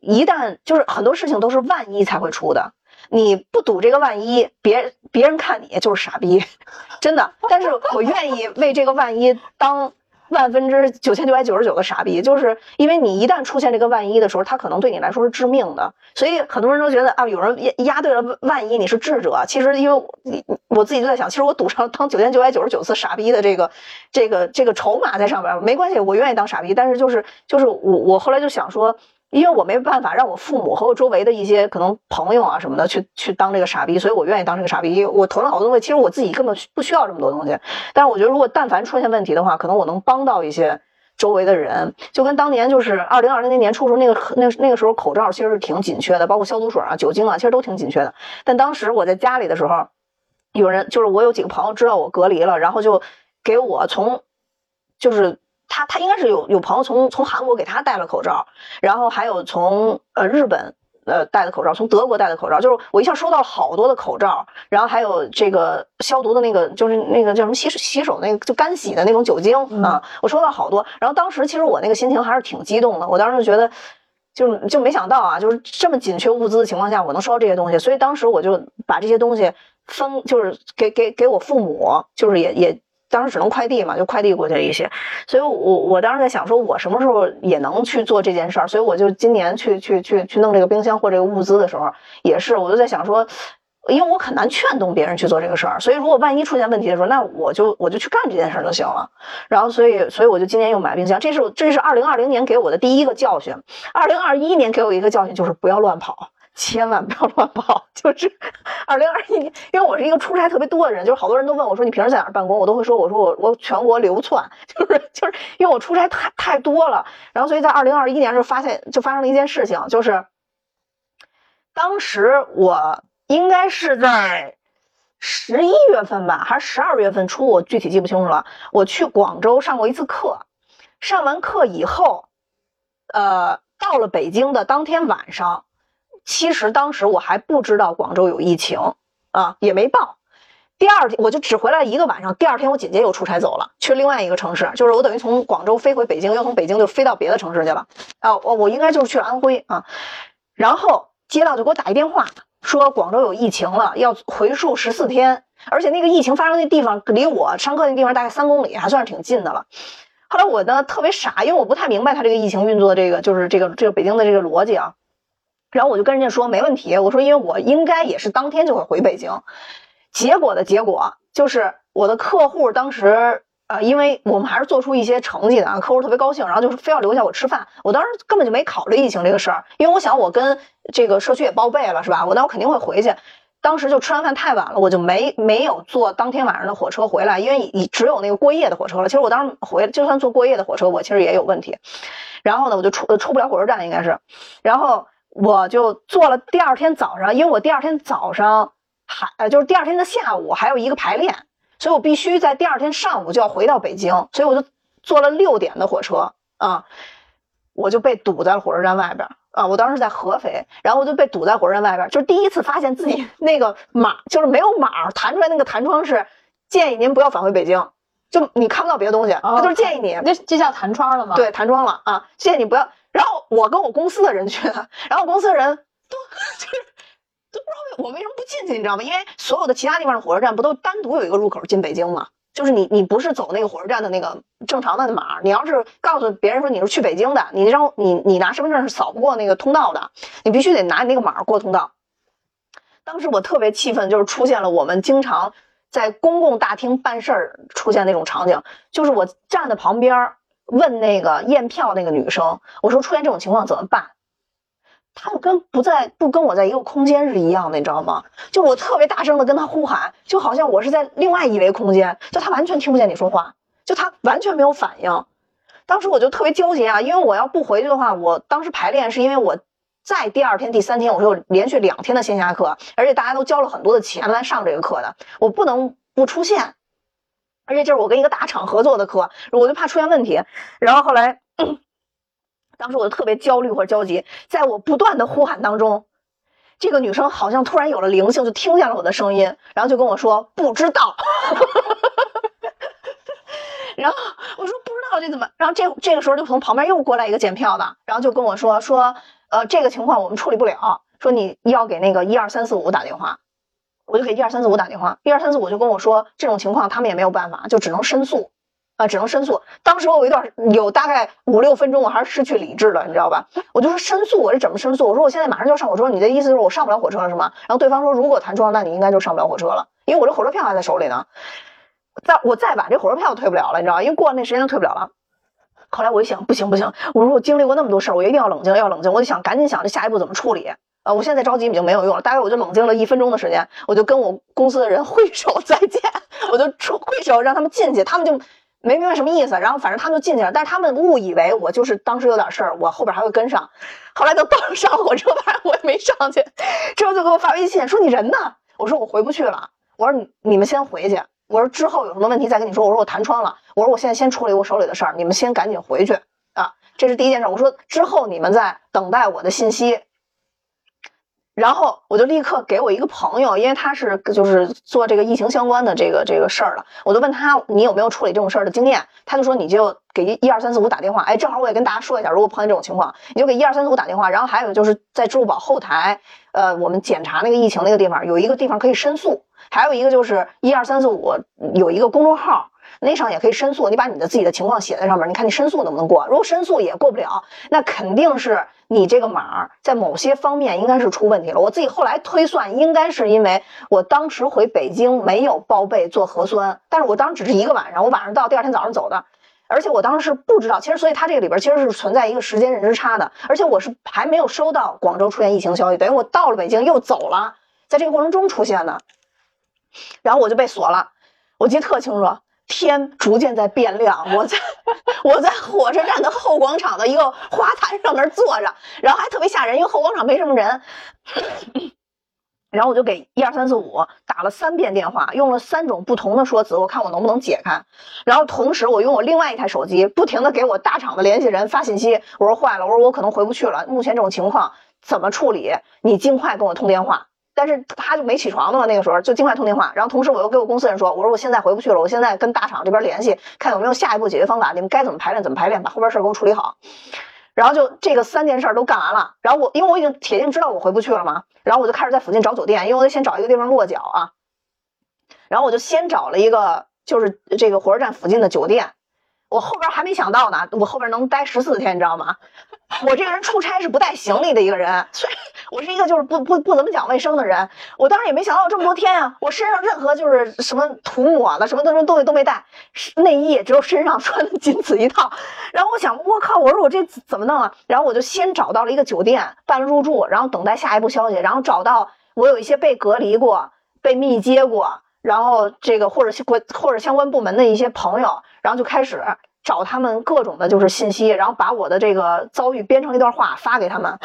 一旦就是很多事情都是万一才会出的，你不赌这个万一，别别人看你就是傻逼，(laughs) 真的。但是我愿意为这个万一当万分之九千九百九十九的傻逼，就是因为你一旦出现这个万一的时候，它可能对你来说是致命的。所以很多人都觉得啊，有人压压对了万一你是智者。其实因为我我自己就在想，其实我赌上当九千九百九十九次傻逼的这个这个这个筹码在上边，没关系，我愿意当傻逼。但是就是就是我我后来就想说。因为我没办法让我父母和我周围的一些可能朋友啊什么的去去当这个傻逼，所以我愿意当这个傻逼。我囤了好多东西，其实我自己根本不需要这么多东西。但是我觉得，如果但凡出现问题的话，可能我能帮到一些周围的人。就跟当年就是二零二零年年初时候那个那那个时候口罩其实是挺紧缺的，包括消毒水啊、酒精啊，其实都挺紧缺的。但当时我在家里的时候，有人就是我有几个朋友知道我隔离了，然后就给我从就是。他他应该是有有朋友从从韩国给他带了口罩，然后还有从呃日本呃戴的口罩，从德国戴的口罩，就是我一下收到了好多的口罩，然后还有这个消毒的那个，就是那个叫什么洗手洗手那个就干洗的那种酒精啊，我收到好多。然后当时其实我那个心情还是挺激动的，我当时就觉得，就就没想到啊，就是这么紧缺物资的情况下，我能收到这些东西，所以当时我就把这些东西分，就是给给给我父母，就是也也。当时只能快递嘛，就快递过去一些，所以我我当时在想，说我什么时候也能去做这件事儿，所以我就今年去去去去弄这个冰箱或这个物资的时候，也是我就在想说，因为我很难劝动别人去做这个事儿，所以如果万一出现问题的时候，那我就我就去干这件事儿就行了。然后所以所以我就今年又买冰箱，这是这是二零二零年给我的第一个教训，二零二一年给我一个教训就是不要乱跑。千万不要乱跑，就是 (laughs) 二零二一年，因为我是一个出差特别多的人，就是好多人都问我说你平时在哪儿办公，我都会说我说我我全国流窜，(laughs) 就是就是因为我出差太太多了，然后所以在二零二一年就发现就发生了一件事情，就是当时我应该是在十一月份吧，还是十二月份初，我具体记不清楚了。我去广州上过一次课，上完课以后，呃，到了北京的当天晚上。其实当时我还不知道广州有疫情啊，也没报。第二天我就只回来一个晚上，第二天我紧接又出差走了，去另外一个城市，就是我等于从广州飞回北京，又从北京就飞到别的城市去了。啊，我我应该就是去了安徽啊。然后街道就给我打一电话，说广州有疫情了，要回溯十四天，而且那个疫情发生的地方离我上课那地方大概三公里，还算是挺近的了。后来我呢特别傻，因为我不太明白他这个疫情运作的这个就是这个这个北京的这个逻辑啊。然后我就跟人家说没问题，我说因为我应该也是当天就会回北京，结果的结果就是我的客户当时呃，因为我们还是做出一些成绩的啊，客户特别高兴，然后就是非要留下我吃饭。我当时根本就没考虑疫情这个事儿，因为我想我跟这个社区也报备了是吧？我那我肯定会回去。当时就吃完饭太晚了，我就没没有坐当天晚上的火车回来，因为已只有那个过夜的火车了。其实我当时回就算坐过夜的火车，我其实也有问题。然后呢，我就出出不了火车站应该是，然后。我就做了第二天早上，因为我第二天早上还呃，就是第二天的下午还有一个排练，所以我必须在第二天上午就要回到北京，所以我就坐了六点的火车啊，我就被堵在了火车站外边啊。我当时在合肥，然后我就被堵在火车站外边，就是第一次发现自己那个码就是没有码弹出来那个弹窗是建议您不要返回北京，就你看不到别的东西，他就是建议你，那这叫弹窗了吗？对，弹窗了啊，建议你不要。我跟我公司的人去的，然后公司的人都 (laughs) 就是都不知道我为什么不进去，你知道吗？因为所有的其他地方的火车站不都单独有一个入口进北京吗？就是你你不是走那个火车站的那个正常的码，你要是告诉别人说你是去北京的，你让你你拿身份证是扫不过那个通道的，你必须得拿你那个码过通道。当时我特别气愤，就是出现了我们经常在公共大厅办事儿出现那种场景，就是我站在旁边儿。问那个验票那个女生，我说出现这种情况怎么办？她就跟不在不跟我在一个空间是一样的，你知道吗？就我特别大声的跟她呼喊，就好像我是在另外一维空间，就她完全听不见你说话，就她完全没有反应。当时我就特别纠结啊，因为我要不回去的话，我当时排练是因为我在第二天、第三天，我说连续两天的线下课，而且大家都交了很多的钱来上这个课的，我不能不出现。而且就是我跟一个大厂合作的课，我就怕出现问题。然后后来，(clears throat) 当时我就特别焦虑或者焦急，在我不断的呼喊当中，这个女生好像突然有了灵性，就听见了我的声音，然后就跟我说不知道。(laughs) 然后我说不知道这怎么？然后这这个时候就从旁边又过来一个检票的，然后就跟我说说呃这个情况我们处理不了，说你要给那个一二三四五打电话。我就给一二三四五打电话，一二三四五就跟我说这种情况他们也没有办法，就只能申诉。啊，只能申诉。当时我有一段有大概五六分钟，我还是失去理智了，你知道吧？我就说申诉，我是怎么申诉？我说我现在马上就要上火车，你的意思是我上不了火车了是吗？然后对方说，如果弹窗，那你应该就上不了火车了，因为我这火车票还在手里呢。再我再晚，这火车票退不了了，你知道吧？因为过了那时间就退不了了。后来我一想，不行不行，我说我经历过那么多事儿，我一定要冷静，要冷静。我就想赶紧想这下一步怎么处理。啊，我现在着急已经没有用了，大概我就冷静了一分钟的时间，我就跟我公司的人 (laughs) 挥手再见，我就出挥手让他们进去，他们就没明白什么意思，然后反正他们就进去了，但是他们误以为我就是当时有点事儿，我后边还会跟上。后来等到上火车，反正我也没上去，之后就给我发微信说你人呢？我说我回不去了，我说你你们先回去，我说之后有什么问题再跟你说，我说我弹窗了，我说我现在先处理我手里的事儿，你们先赶紧回去啊，这是第一件事。我说之后你们在等待我的信息。然后我就立刻给我一个朋友，因为他是就是做这个疫情相关的这个这个事儿的，我就问他你有没有处理这种事儿的经验，他就说你就给一二三四五打电话，哎，正好我也跟大家说一下，如果碰见这种情况，你就给一二三四五打电话。然后还有就是在支付宝后台，呃，我们检查那个疫情那个地方有一个地方可以申诉，还有一个就是一二三四五有一个公众号。那上也可以申诉，你把你的自己的情况写在上面，你看你申诉能不能过？如果申诉也过不了，那肯定是你这个码在某些方面应该是出问题了。我自己后来推算，应该是因为我当时回北京没有报备做核酸，但是我当时只是一个晚上，我晚上到，第二天早上走的，而且我当时是不知道，其实所以它这个里边其实是存在一个时间认知差的，而且我是还没有收到广州出现疫情消息，等于我到了北京又走了，在这个过程中出现的，然后我就被锁了，我记得特清楚。天逐渐在变亮，我在我在火车站的后广场的一个花坛上面坐着，然后还特别吓人，因为后广场没什么人。然后我就给一二三四五打了三遍电话，用了三种不同的说辞，我看我能不能解开。然后同时我用我另外一台手机不停的给我大厂的联系人发信息，我说坏了，我说我可能回不去了，目前这种情况怎么处理？你尽快跟我通电话。但是他就没起床的嘛，那个时候就尽快通电话，然后同时我又给我公司人说，我说我现在回不去了，我现在跟大厂这边联系，看有没有下一步解决方法，你们该怎么排练怎么排练，把后边事儿给我处理好。然后就这个三件事都干完了，然后我因为我已经铁定知道我回不去了嘛，然后我就开始在附近找酒店，因为我得先找一个地方落脚啊。然后我就先找了一个就是这个火车站附近的酒店。我后边还没想到呢，我后边能待十四天，你知道吗？(laughs) 我这个人出差是不带行李的一个人，虽然我是一个就是不不不怎么讲卫生的人，我当时也没想到这么多天啊，我身上任何就是什么涂抹的什么东西都没带，内衣也只有身上穿的仅此一套。然后我想，我靠，我说我这怎么弄啊？然后我就先找到了一个酒店办入住，然后等待下一步消息，然后找到我有一些被隔离过、被密接过。然后这个或者国或者相关部门的一些朋友，然后就开始找他们各种的就是信息，然后把我的这个遭遇编成一段话发给他们，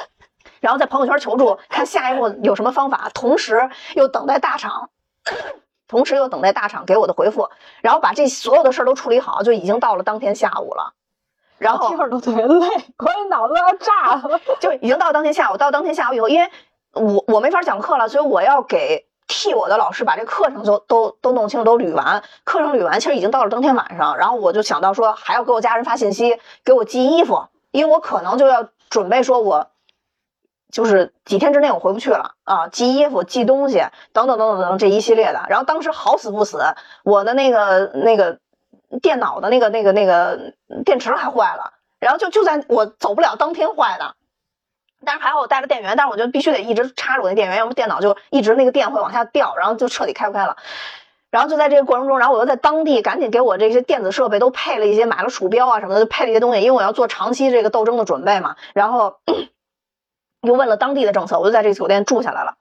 (laughs) 然后在朋友圈求助，看下一步有什么方法，同时又等待大厂，同时又等待大厂给我的回复，然后把这所有的事儿都处理好，就已经到了当天下午了。然后听着都特别累，我脑子要炸了。就已经到当天下午，到当天下午以后，因为我我没法讲课了，所以我要给。替我的老师把这课程都都都弄清楚，都捋完。课程捋完，其实已经到了当天晚上。然后我就想到说，还要给我家人发信息，给我寄衣服，因为我可能就要准备说，我就是几天之内我回不去了啊，寄衣服、寄东西等等等等等这一系列的。然后当时好死不死，我的那个那个电脑的那个那个那个电池还坏了，然后就就在我走不了当天坏的。但是还好我带了电源，但是我就必须得一直插着我那电源，要不电脑就一直那个电会往下掉，然后就彻底开不开了。然后就在这个过程中，然后我又在当地赶紧给我这些电子设备都配了一些，买了鼠标啊什么的，就配了一些东西，因为我要做长期这个斗争的准备嘛。然后 (clears throat) 又问了当地的政策，我就在这个酒店住下来了。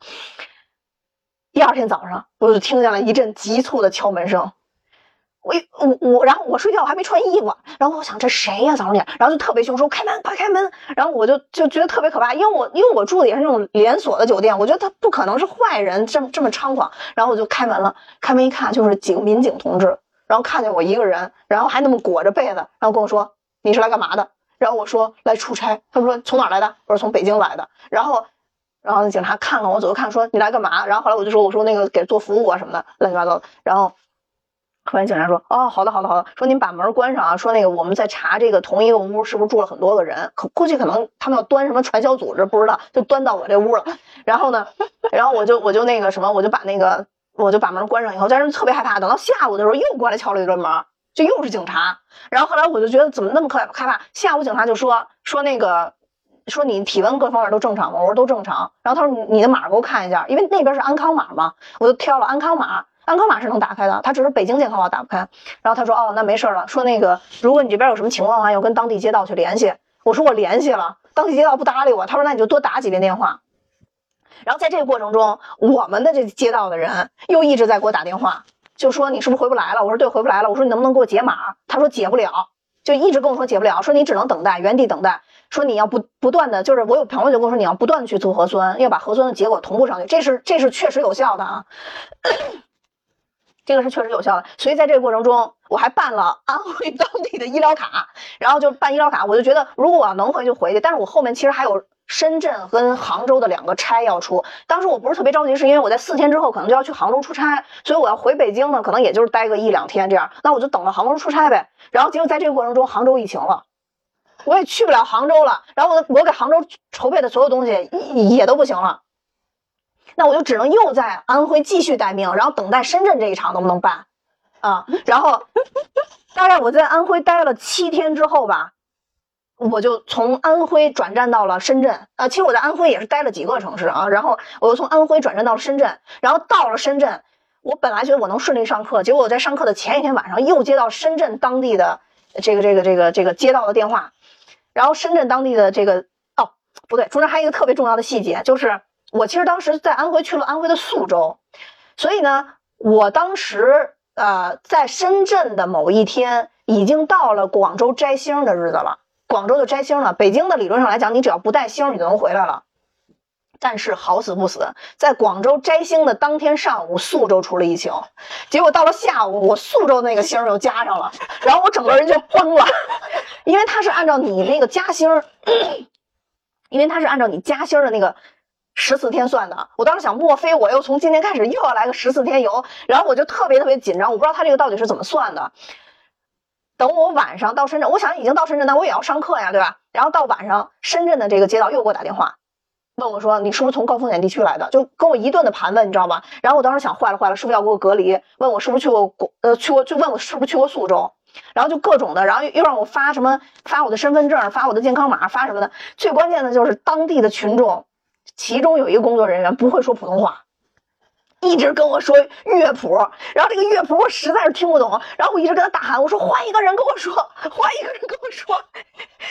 第二天早上，我就听见了一阵急促的敲门声。我我我，然后我睡觉我还没穿衣服，然后我想这谁呀早上点，然后就特别凶说开门快开门，然后我就就觉得特别可怕，因为我因为我住的也是那种连锁的酒店，我觉得他不可能是坏人这么这么猖狂，然后我就开门了，开门一看就是几个民警同志，然后看见我一个人，然后还那么裹着被子，然后跟我说你是来干嘛的？然后我说来出差，他们说从哪来的？我说从北京来的，然后然后那警察看看我左右看说你来干嘛？然后后来我就说我说那个给做服务啊什么的乱七八糟的，然后。突然警察说：“哦，好的，好的，好的。说您把门关上啊。说那个我们在查这个同一个屋是不是住了很多个人，可估计可能他们要端什么传销组织，不知道就端到我这屋了。然后呢，然后我就我就那个什么，我就把那个我就把门关上以后，但是特别害怕。等到下午的时候又过来敲了一顿门，就又是警察。然后后来我就觉得怎么那么可害怕？下午警察就说说那个说你体温各方面都正常吗？我说都正常。然后他说你的码给我看一下，因为那边是安康码嘛，我就挑了安康码。安康码是能打开的，他只是北京健康码打不开。然后他说哦，那没事了。说那个如果你这边有什么情况的话，要跟当地街道去联系。我说我联系了，当地街道不搭理我。他说那你就多打几遍电话。然后在这个过程中，我们的这街道的人又一直在给我打电话，就说你是不是回不来了？我说对，回不来了。我说你能不能给我解码？他说解不了，就一直跟我说解不了，说你只能等待，原地等待。说你要不不断的，就是我有朋友就跟我说你要不断的去做核酸，要把核酸的结果同步上去，这是这是确实有效的啊。这个是确实有效的，所以在这个过程中，我还办了安徽 (laughs) 当地的医疗卡，然后就办医疗卡，我就觉得如果我要能回就回去，但是我后面其实还有深圳跟杭州的两个差要出，当时我不是特别着急，是因为我在四天之后可能就要去杭州出差，所以我要回北京呢，可能也就是待个一两天这样，那我就等着杭州出差呗。然后结果在这个过程中，杭州疫情了，我也去不了杭州了，然后我我给杭州筹备的所有东西也都不行了。那我就只能又在安徽继续待命，然后等待深圳这一场能不能办，啊，然后大概我在安徽待了七天之后吧，我就从安徽转战到了深圳，啊，其实我在安徽也是待了几个城市啊，然后我又从安徽转战到了深圳，然后到了深圳，我本来觉得我能顺利上课，结果我在上课的前一天晚上又接到深圳当地的这个这个这个这个接到的电话，然后深圳当地的这个哦不对，中间还有一个特别重要的细节就是。我其实当时在安徽去了安徽的宿州，所以呢，我当时呃在深圳的某一天已经到了广州摘星的日子了。广州就摘星了，北京的理论上来讲，你只要不带星，你就能回来了。但是好死不死，在广州摘星的当天上午，宿州出了疫情，结果到了下午，我宿州那个星又加上了，然后我整个人就崩了，(laughs) 因为他是按照你那个加星，(coughs) 因为他是按照你加星的那个。十四天算的，我当时想，莫非我又从今天开始又要来个十四天游？然后我就特别特别紧张，我不知道他这个到底是怎么算的。等我晚上到深圳，我想已经到深圳，那我也要上课呀，对吧？然后到晚上，深圳的这个街道又给我打电话，问我说你是不是从高风险地区来的？就跟我一顿的盘问，你知道吗？然后我当时想，坏了坏了，是不是要给我隔离？问我是不是去过国呃去过，就问我是不是去过苏州？然后就各种的，然后又让我发什么发我的身份证，发我的健康码，发什么的。最关键的就是当地的群众。其中有一个工作人员不会说普通话，一直跟我说乐谱，然后这个乐谱我实在是听不懂，然后我一直跟他大喊，我说换一个人跟我说，换一个人跟我说，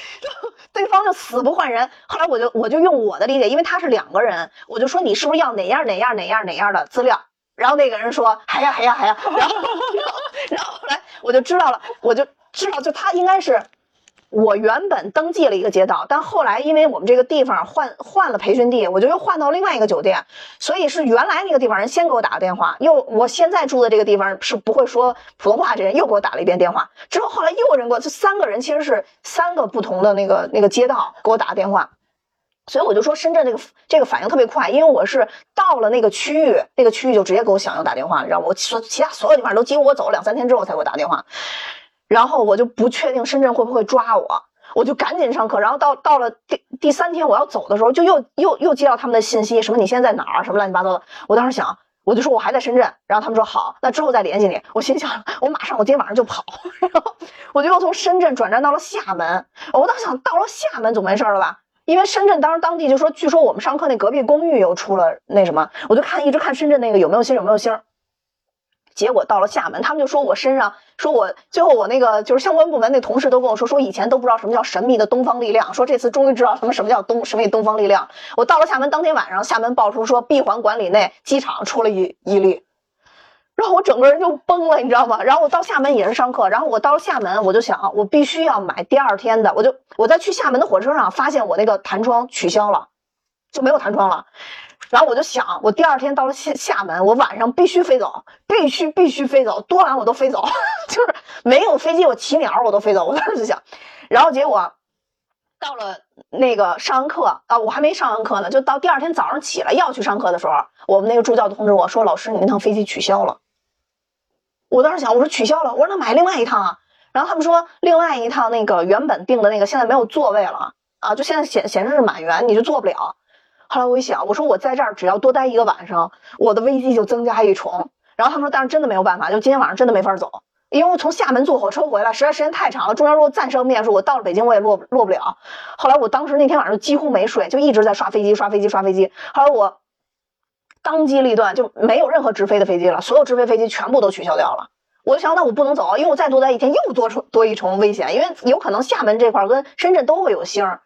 (laughs) 对方就死不换人。后来我就我就用我的理解，因为他是两个人，我就说你是不是要哪样哪样哪样哪样的资料？然后那个人说还呀还呀还呀，(laughs) 然后然后后来我就知道了，我就知道就他应该是。我原本登记了一个街道，但后来因为我们这个地方换换了培训地，我就又换到另外一个酒店，所以是原来那个地方人先给我打的电话，又我现在住的这个地方是不会说普通话，这人又给我打了一遍电话，之后后来又有人给我，这三个人其实是三个不同的那个那个街道给我打的电话，所以我就说深圳这个这个反应特别快，因为我是到了那个区域，那个区域就直接给我响应打电话，你知道吗？我说其他所有地方都几乎我走了两三天之后才给我打电话。然后我就不确定深圳会不会抓我，我就赶紧上课。然后到到了第第三天我要走的时候，就又又又接到他们的信息，什么你现在在哪儿，什么乱七八糟的。我当时想，我就说我还在深圳。然后他们说好，那之后再联系你。我心想，我马上我今天晚上就跑。(laughs) 然后我就又从深圳转站到了厦门。我当时想到了厦门总没事了吧？因为深圳当时当地就说，据说我们上课那隔壁公寓又出了那什么，我就看一直看深圳那个有没有星有没有星。结果到了厦门，他们就说我身上，说我最后我那个就是相关部门那同事都跟我说，说以前都不知道什么叫神秘的东方力量，说这次终于知道什么什么叫东神秘东方力量。我到了厦门当天晚上，厦门爆出说闭环管理内机场出了一一例，然后我整个人就崩了，你知道吗？然后我到厦门也是上课，然后我到了厦门，我就想我必须要买第二天的，我就我在去厦门的火车上发现我那个弹窗取消了，就没有弹窗了。然后我就想，我第二天到了厦厦门，我晚上必须飞走，必须必须飞走，多晚我都飞走，(laughs) 就是没有飞机，我骑鸟我都飞走。我当时就想，然后结果到了那个上完课啊，我还没上完课呢，就到第二天早上起来要去上课的时候，我们那个助教通知我说，老师，你那趟飞机取消了。我当时想，我说取消了，我说那买另外一趟啊。然后他们说，另外一趟那个原本订的那个现在没有座位了啊，就现在显显示是满员，你就坐不了。后来我一想，我说我在这儿只要多待一个晚上，我的危机就增加一重。然后他们说，但是真的没有办法，就今天晚上真的没法走。因为我从厦门坐火车回来，实在时间太长了，中间如果暂时要面试，我到了北京我也落落不了。后来我当时那天晚上几乎没睡，就一直在刷飞机、刷飞机、刷飞机。后来我当机立断，就没有任何直飞的飞机了，所有直飞飞机全部都取消掉了。我就想，那我不能走，因为我再多待一天又多出多一重危险，因为有可能厦门这块跟深圳都会有星儿。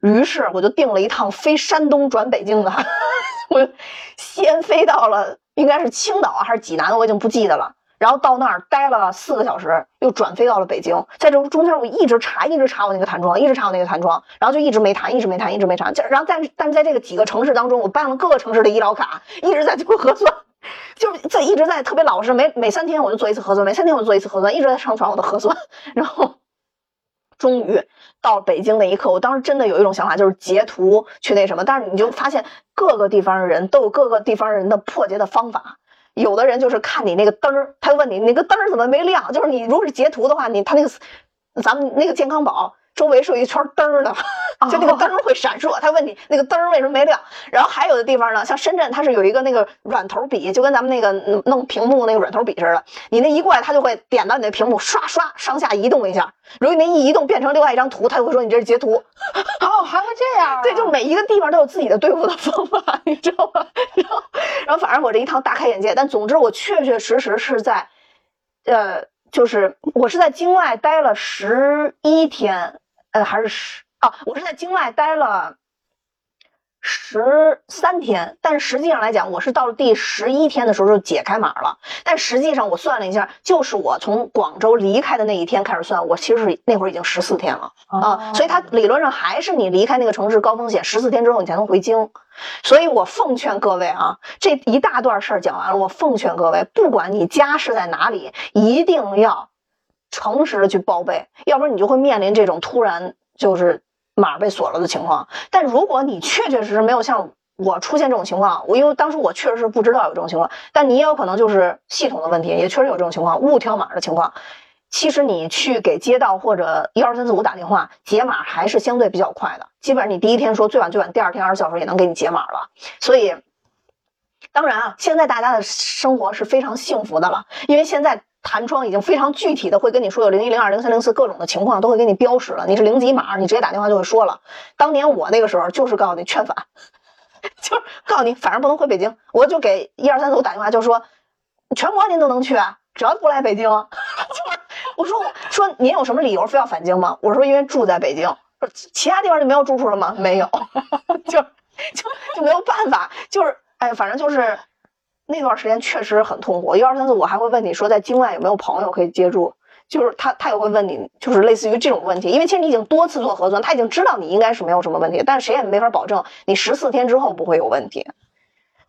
于是我就订了一趟飞山东转北京的，(laughs) 我先飞到了应该是青岛还是济南，我已经不记得了。然后到那儿待了四个小时，又转飞到了北京。在这中间，我一直查，一直查我那个弹窗，一直查我那个弹窗，然后就一直没弹，一直没弹，一直没弹。然后但是但是在这个几个城市当中，我办了各个城市的医疗卡，一直在做核酸，(laughs) 就是在一直在特别老实，每每三天我就做一次核酸，每三天我就做一次核酸，一直在上传我的核酸。(laughs) 然后终于到北京那一刻，我当时真的有一种想法，就是截图去那什么。但是你就发现各个地方的人都有各个地方人的破解的方法。有的人就是看你那个灯儿，他就问你那个灯儿怎么没亮？就是你如果是截图的话，你他那个咱们那个健康宝周围是有一圈灯儿的，就那个灯儿会闪烁。他问你那个灯儿为什么没亮？然后还有的地方呢，像深圳，它是有一个那个软头笔，就跟咱们那个弄屏幕那个软头笔似的。你那一过来，它就会点到你的屏幕，刷刷上下移动一下。如果你那一移动变成另外一张图，它就会说你这是截图。(laughs) 哦，还会这样、啊？(laughs) 对，就每一个地方都有自己的对付的方法，你知道吗？(laughs) 然后，然后反正我这一趟大开眼界。但总之，我确确实实是在，呃，就是我是在京外待了十一天，呃，还是十啊？我是在京外待了十三天，但是实际上来讲，我是到了第十一天的时候就解开码了。但实际上我算了一下，就是我从广州离开的那一天开始算，我其实是那会儿已经十四天了。啊，所以它理论上还是你离开那个城市高风险，十四天之后你才能回京。所以我奉劝各位啊，这一大段事儿讲完了，我奉劝各位，不管你家是在哪里，一定要诚实的去报备，要不然你就会面临这种突然就是码被锁了的情况。但如果你确确实实没有像我出现这种情况，我因为当时我确实是不知道有这种情况，但你也有可能就是系统的问题，也确实有这种情况，误调码的情况。其实你去给街道或者一二三四五打电话解码还是相对比较快的，基本上你第一天说最晚最晚第二天二十四小时也能给你解码了。所以，当然啊，现在大家的生活是非常幸福的了，因为现在弹窗已经非常具体的会跟你说有零一零二零三零四各种的情况都会给你标识了，你是零几码，你直接打电话就会说了。当年我那个时候就是告诉你劝返，(laughs) 就是告诉你反正不能回北京，我就给一二三四五打电话就说全国您都能去啊，只要不来北京，(laughs) 就是。我说说您有什么理由非要返京吗？我说因为住在北京，其他地方就没有住处了吗？没有，(laughs) 就就就没有办法，就是哎，反正就是那段时间确实很痛苦。一二三四，我还会问你说在境外有没有朋友可以接住，就是他他也会问你，就是类似于这种问题，因为其实你已经多次做核酸，他已经知道你应该是没有什么问题，但是谁也没法保证你十四天之后不会有问题。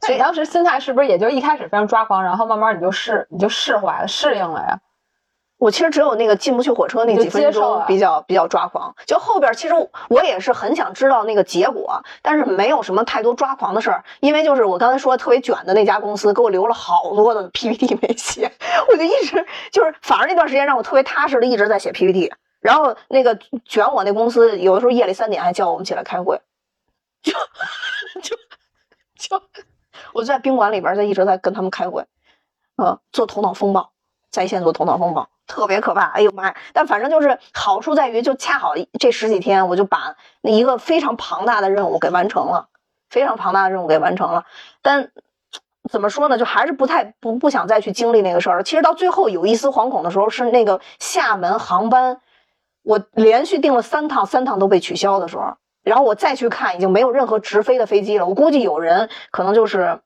所以当时心态是不是也就一开始非常抓狂，然后慢慢你就释你就释怀了，适应了呀？我其实只有那个进不去火车那几分钟比较比较抓狂，就后边其实我也是很想知道那个结果，但是没有什么太多抓狂的事儿，因为就是我刚才说特别卷的那家公司给我留了好多的 (laughs) PPT 没写，我就一直就是反而那段时间让我特别踏实的一直在写 PPT，然后那个卷我那公司有的时候夜里三点还叫我们起来开会，就就就我在宾馆里边在一直在跟他们开会，嗯，做头脑风暴，在线做头脑风暴。特别可怕，哎呦妈呀！但反正就是好处在于，就恰好这十几天，我就把那一个非常庞大的任务给完成了，非常庞大的任务给完成了。但怎么说呢，就还是不太不不想再去经历那个事儿了。其实到最后有一丝惶恐的时候，是那个厦门航班，我连续订了三趟，三趟都被取消的时候，然后我再去看，已经没有任何直飞的飞机了。我估计有人可能就是。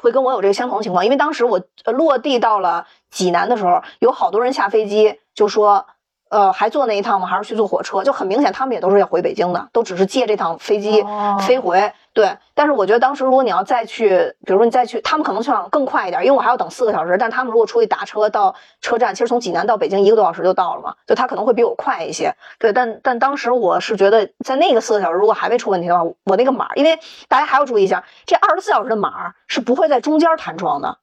会跟我有这个相同情况，因为当时我落地到了济南的时候，有好多人下飞机就说，呃，还坐那一趟吗？还是去坐火车？就很明显，他们也都是要回北京的，都只是借这趟飞机飞回。对，但是我觉得当时如果你要再去，比如说你再去，他们可能想更快一点，因为我还要等四个小时。但他们如果出去打车到车站，其实从济南到北京一个多小时就到了嘛，就他可能会比我快一些。对，但但当时我是觉得，在那个四个小时如果还没出问题的话，我那个码，因为大家还要注意一下，这二十四小时的码是不会在中间弹窗的。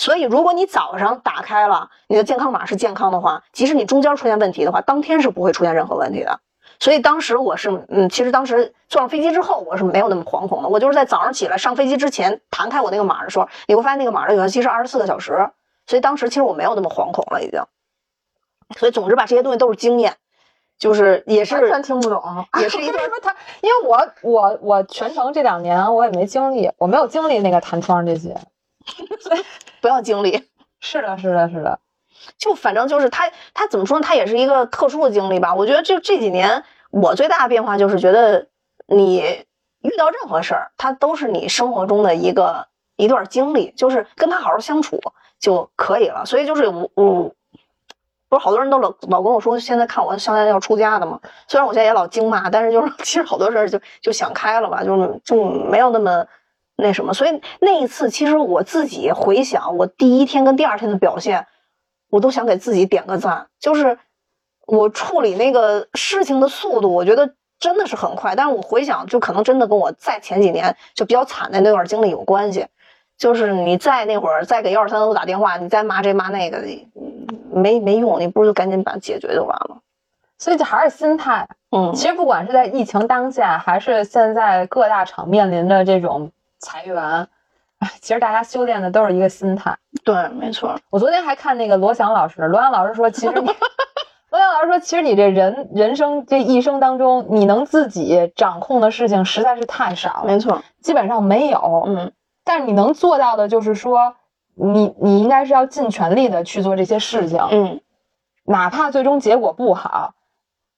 所以如果你早上打开了你的健康码是健康的话，即使你中间出现问题的话，当天是不会出现任何问题的。所以当时我是，嗯，其实当时坐上飞机之后，我是没有那么惶恐的。我就是在早上起来上飞机之前弹开我那个码的时候，你会发现那个码的有效期是二十四个小时，所以当时其实我没有那么惶恐了，已经。所以总之吧，这些东西都是经验，就是也是完全听不懂，也是一段为什么他？因为我我我全程这两年我也没经历，我没有经历那个弹窗这些。(laughs) 不要经历。(laughs) 是的，是的，是的，就反正就是他，他怎么说呢？他也是一个特殊的经历吧。我觉得就这几年，我最大的变化就是觉得你遇到任何事儿，它都是你生活中的一个一段经历，就是跟他好好相处就可以了。所以就是我我。不是好多人都老老跟我说，现在看我像要出家的嘛。虽然我现在也老经骂，但是就是 (laughs) 其实好多事儿就就想开了吧，就是就没有那么那什么。所以那一次，其实我自己回想我第一天跟第二天的表现，我都想给自己点个赞。就是我处理那个事情的速度，我觉得真的是很快。但是我回想，就可能真的跟我在前几年就比较惨的那段经历有关系。就是你在那会儿再给幺二三四打电话，你再骂这骂那个，没没用，你不如就赶紧把它解决就完了。所以这还是心态。嗯，其实不管是在疫情当下，还是现在各大厂面临的这种裁员，哎，其实大家修炼的都是一个心态。对，没错。我昨天还看那个罗翔老师，罗翔老师说，其实你，(laughs) 罗翔老师说，其实你这人人生这一生当中，你能自己掌控的事情实在是太少了，没错，基本上没有。嗯。但是你能做到的，就是说，你你应该是要尽全力的去做这些事情，嗯，哪怕最终结果不好，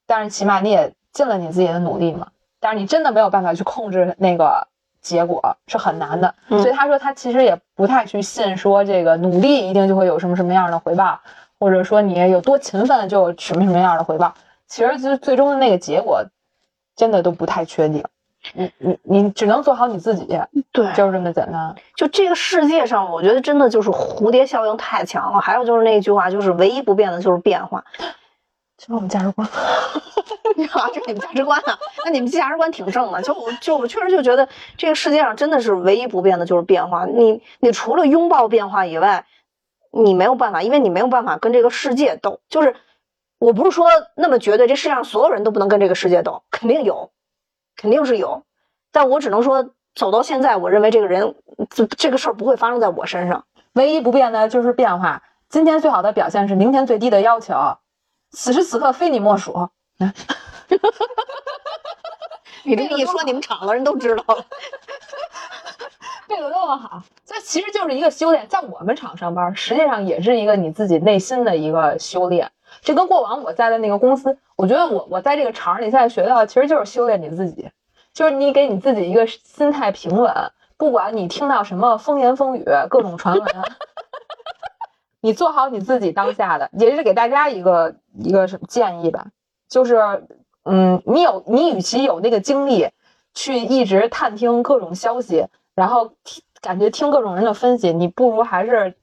但是起码你也尽了你自己的努力嘛。但是你真的没有办法去控制那个结果，是很难的。所以他说他其实也不太去信说这个努力一定就会有什么什么样的回报，或者说你有多勤奋就有什么什么样的回报。其实就是最终的那个结果，真的都不太确定。你你你只能做好你自己，对，就是这么简单。就这个世界上，我觉得真的就是蝴蝶效应太强了。还有就是那句话，就是唯一不变的就是变化。这是我们价值观，(laughs) 你好，这是你们价值观啊？那你们价值观挺正的。就就我确实就觉得这个世界上真的是唯一不变的就是变化。你你除了拥抱变化以外，你没有办法，因为你没有办法跟这个世界斗。就是我不是说那么绝对，这世界上所有人都不能跟这个世界斗，肯定有。肯定是有，但我只能说，走到现在，我认为这个人，这这个事儿不会发生在我身上。唯一不变的就是变化。今天最好的表现是明天最低的要求。此时此刻，非你莫属。(laughs) 你这一说，你们厂的人都知道了。背的多么好！这其实就是一个修炼，在我们厂上班，实际上也是一个你自己内心的一个修炼。这跟过往我在的那个公司，我觉得我我在这个厂里现在学到的，其实就是修炼你自己，就是你给你自己一个心态平稳，不管你听到什么风言风语、各种传闻，你做好你自己当下的，也是给大家一个一个什么建议吧，就是嗯，你有你与其有那个精力去一直探听各种消息，然后听感觉听各种人的分析，你不如还是。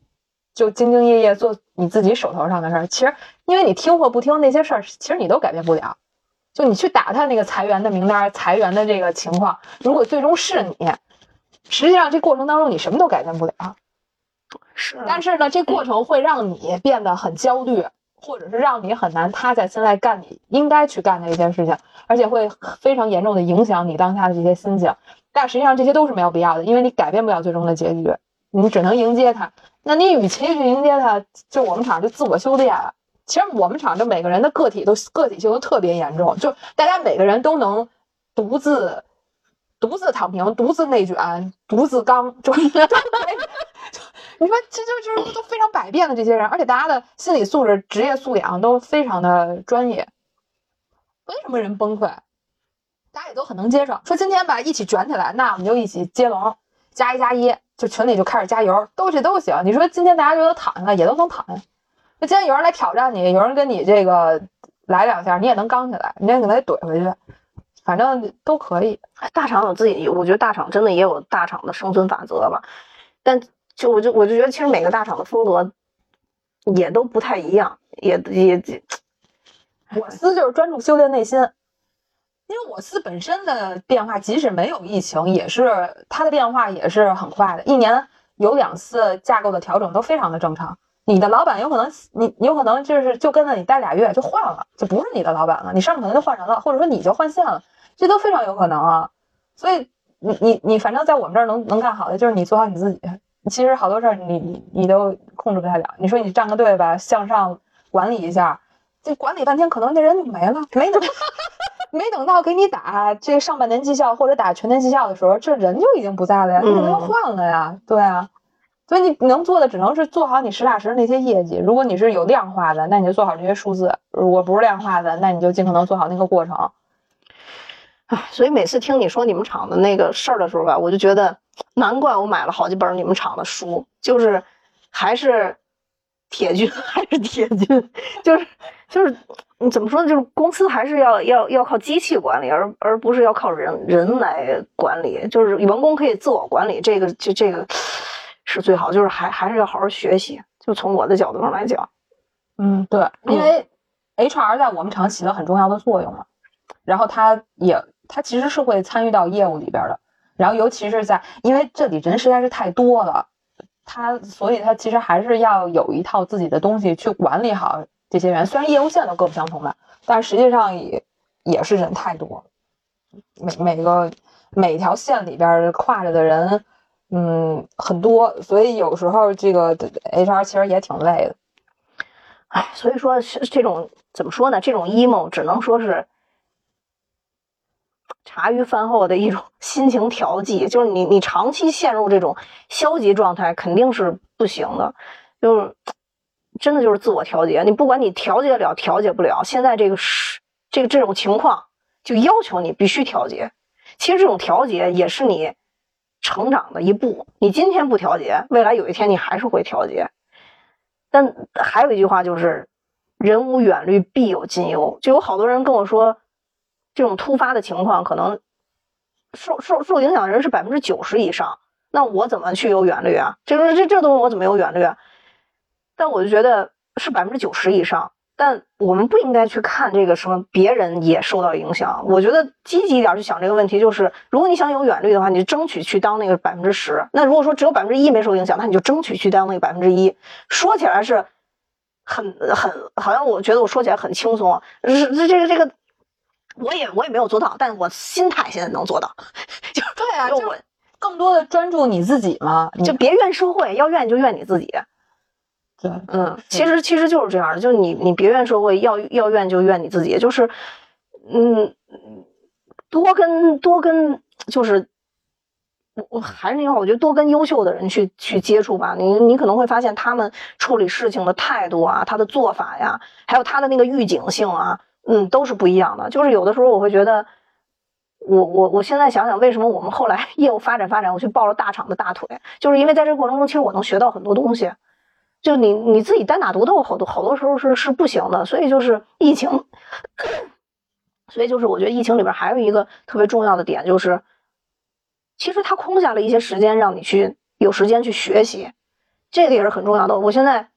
就兢兢业业做你自己手头上的事儿，其实因为你听或不听那些事儿，其实你都改变不了。就你去打探那个裁员的名单、裁员的这个情况，如果最终是你，实际上这过程当中你什么都改变不了。是，但是呢，这过程会让你变得很焦虑，或者是让你很难塌在现在干你应该去干的一些事情，而且会非常严重的影响你当下的这些心情。但实际上这些都是没有必要的，因为你改变不了最终的结局，你只能迎接它。那你与其去迎接它，就我们厂就自我修炼。其实我们厂就每个人的个体都个体性都特别严重，就大家每个人都能独自独自躺平、独自内卷、独自刚，就 (laughs) 你说这就就是都非常百变的这些人，而且大家的心理素质、职业素养都非常的专业。为什么人崩溃？大家也都很能接受。说今天吧，一起卷起来，那我们就一起接龙，加一加一。就群里就开始加油，都这都行。你说今天大家就都躺下，也都能躺下。那今天有人来挑战你，有人跟你这个来两下，你也能刚起来，你也给他怼回去，反正都可以。大厂有自己，我觉得大厂真的也有大厂的生存法则吧。但就我就我就觉得，其实每个大厂的风格也都不太一样，也也。我司就是专注修炼内心。因为我司本身的变化，即使没有疫情，也是它的变化也是很快的。一年有两次架构的调整都非常的正常。你的老板有可能，你有可能就是就跟着你待俩月就换了，就不是你的老板了。你上面可能就换人了，或者说你就换线了，这都非常有可能啊。所以你你你反正在我们这儿能能干好的就是你做好你自己。其实好多事儿你你你都控制不太了。你说你站个队吧，向上管理一下，这管理半天，可能这人就没了，没等 (laughs) 没等到给你打这上半年绩效或者打全年绩效的时候，这人就已经不在了呀，你可能要换了呀，对啊。所以你能做的只能是做好你实打实的那些业绩。如果你是有量化的，那你就做好这些数字；如果不是量化的，那你就尽可能做好那个过程。唉，所以每次听你说你们厂的那个事儿的时候吧，我就觉得难怪我买了好几本你们厂的书，就是还是铁军，(laughs) 还是铁军，就是就是你怎么说呢？就是公司还是要要要靠机器管理，而而不是要靠人人来管理。就是员工可以自我管理，这个这这个是最好，就是还还是要好好学习。就从我的角度上来讲，嗯，对，因为 HR 在我们厂起了很重要的作用嘛，然后他也他其实是会参与到业务里边的，然后尤其是在因为这里人实在是太多了，他所以他其实还是要有一套自己的东西去管理好这些人，虽然业务线都各不相同吧，但实际上也也是人太多，每每个每条线里边跨着的人，嗯，很多，所以有时候这个 HR 其实也挺累的。唉，所以说是这种怎么说呢？这种 emo 只能说是茶余饭后的一种 (laughs) 心情调剂，就是你你长期陷入这种消极状态肯定是不行的，就是真的就是自我调节。你不管你调节了调节不了，现在这个是这个这种情况就要求你必须调节。其实这种调节也是你成长的一步。你今天不调节，未来有一天你还是会调节。但还有一句话就是“人无远虑，必有近忧”。就有好多人跟我说，这种突发的情况可能受受受影响的人是百分之九十以上，那我怎么去有远虑啊？这个这这东西我怎么有远虑啊？但我就觉得是百分之九十以上，但我们不应该去看这个什么别人也受到影响。我觉得积极一点去想这个问题，就是如果你想有远虑的话，你就争取去当那个百分之十。那如果说只有百分之一没受影响，那你就争取去当那个百分之一。说起来是很很好像我觉得我说起来很轻松，这这个这个，我也我也没有做到，但我心态现在能做到，(laughs) 就对啊，就更多的专注你自己嘛，就别怨社会，要怨就怨你自己。对，嗯，其实其实就是这样的，就是你你别怨社会，要要怨就怨你自己，就是，嗯，多跟多跟就是，我我还是那句话，我觉得多跟优秀的人去去接触吧，你你可能会发现他们处理事情的态度啊，他的做法呀，还有他的那个预警性啊，嗯，都是不一样的。就是有的时候我会觉得。我我我现在想想，为什么我们后来 (laughs) 业务发展发展，我去抱了大厂的大腿，就是因为在这过程中，其实我能学到很多东西。就你你自己单打独斗，好多好多时候是是不行的，所以就是疫情，(clears throat) 所以就是我觉得疫情里边还有一个特别重要的点，就是其实它空下了一些时间让你去有时间去学习，这个也是很重要的。我现在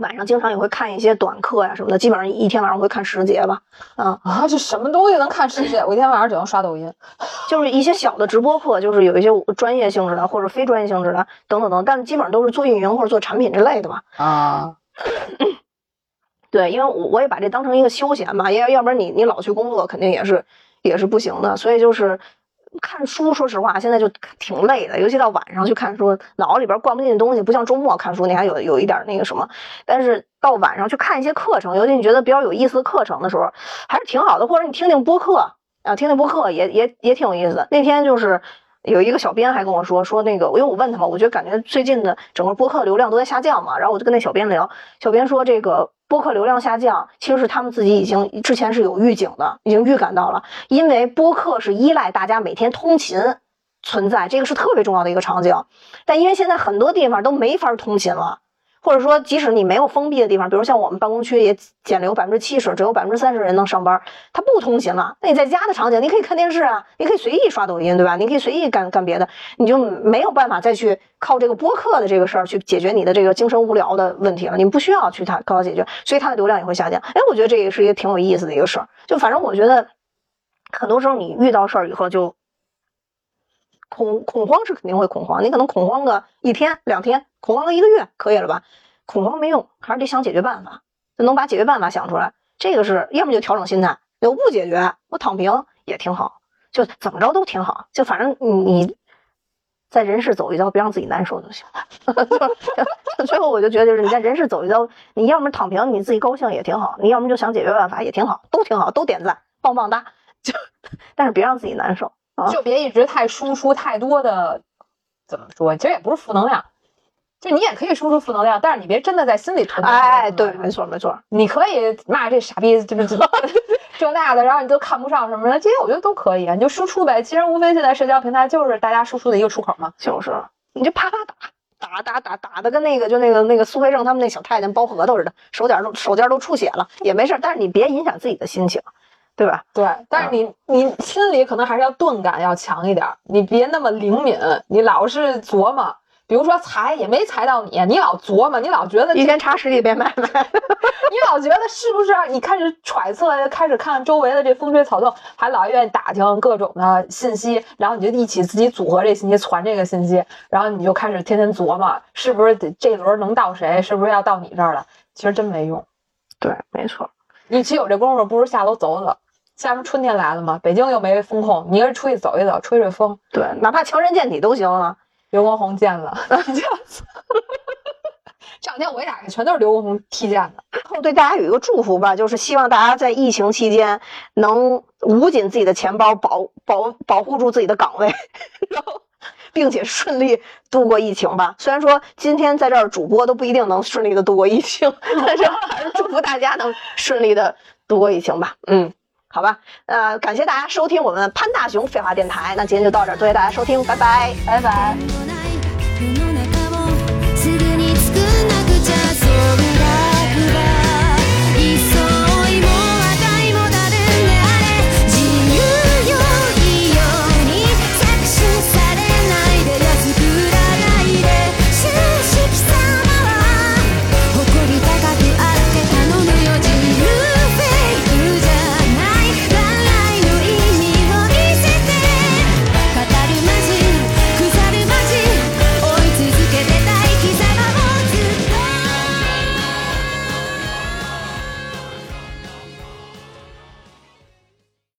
晚上经常也会看一些短课呀什么的，基本上一天晚上会看十节吧，啊，啊，这什么东西能看十节？我一天晚上只能刷抖音。(laughs) 就是一些小的直播课，就是有一些专业性质的或者非专业性质的等等等，但基本上都是做运营或者做产品之类的吧。啊，(coughs) 对，因为我我也把这当成一个休闲吧，要要不然你你老去工作，肯定也是也是不行的。所以就是看书，说实话现在就挺累的，尤其到晚上去看书，脑子里边灌不进东西，不像周末看书，你还有有一点那个什么。但是到晚上去看一些课程，尤其你觉得比较有意思的课程的时候，还是挺好的。或者你听听播客啊，听听播客也也也挺有意思的。那天就是。有一个小编还跟我说说那个，因为我问他嘛，我觉得感觉最近的整个播客流量都在下降嘛，然后我就跟那小编聊，小编说这个播客流量下降，其实是他们自己已经之前是有预警的，已经预感到了，因为播客是依赖大家每天通勤存在，这个是特别重要的一个场景，但因为现在很多地方都没法通勤了。或者说，即使你没有封闭的地方，比如像我们办公区也减留百分之七十，只有百分之三十人能上班，他不通勤了。那你在家的场景，你可以看电视啊，你可以随意刷抖音，对吧？你可以随意干干别的，你就没有办法再去靠这个播客的这个事儿去解决你的这个精神无聊的问题了。你不需要去它靠它解决，所以它的流量也会下降。哎，我觉得这也是一个挺有意思的一个事儿。就反正我觉得，很多时候你遇到事儿以后就恐恐慌是肯定会恐慌，你可能恐慌个一天两天，恐慌了一个月可以了吧？恐慌没用，还是得想解决办法，就能把解决办法想出来。这个是要么就调整心态，我不解决，我躺平也挺好，就怎么着都挺好。就反正你在人世走一遭，别让自己难受就行了。就 (laughs) 就最后我就觉得，就是你在人世走一遭，你要么躺平，你自己高兴也挺好；你要么就想解决办法也挺好，都挺好，都点赞，棒棒哒。就但是别让自己难受啊。就别一直太输出太多的，怎么说？其实也不是负能量，就你也可以输出负能量，但是你别真的在心里囤。哎，对，没错没错。你可以骂这傻逼，(laughs) 就是这那的，然后你都看不上什么的，这些我觉得都可以啊，你就输出呗。其实无非现在社交平台就是大家输出的一个出口嘛。就是，你就啪啪打，打打打打的跟那个就那个那个苏培盛他们那小太监剥核桃似的，手点都手尖都出血了也没事，但是你别影响自己的心情，对吧？对，但是你你心里可能还是要钝感要强一点，你别那么灵敏，你老是琢磨。比如说裁也没裁到你，你老琢磨，你老觉得一天查十几遍买卖，(laughs) 你老觉得是不是？你开始揣测，开始看周围的这风吹草动，还老愿意打听各种的信息，然后你就一起自己组合这信息，传这个信息，然后你就开始天天琢磨，是不是得这轮能到谁？是不是要到你这儿了？其实真没用。对，没错。与其有这功夫，不如下楼走走。下面春天来了嘛？北京又没风控，你一个人出去走一走，吹吹风。对，哪怕强身健体都行啊。刘畊宏见了，(laughs) 这两 (laughs) 天我一打开全都是刘畊宏踢毽的。后对大家有一个祝福吧，就是希望大家在疫情期间能捂紧自己的钱包，保保保护住自己的岗位，(laughs) 然后并且顺利度过疫情吧。虽然说今天在这儿主播都不一定能顺利的度过疫情，但是还是祝福大家能顺利的度过疫情吧。嗯。好吧，呃，感谢大家收听我们潘大雄废话电台，那今天就到这儿，多谢大家收听，拜拜，拜拜。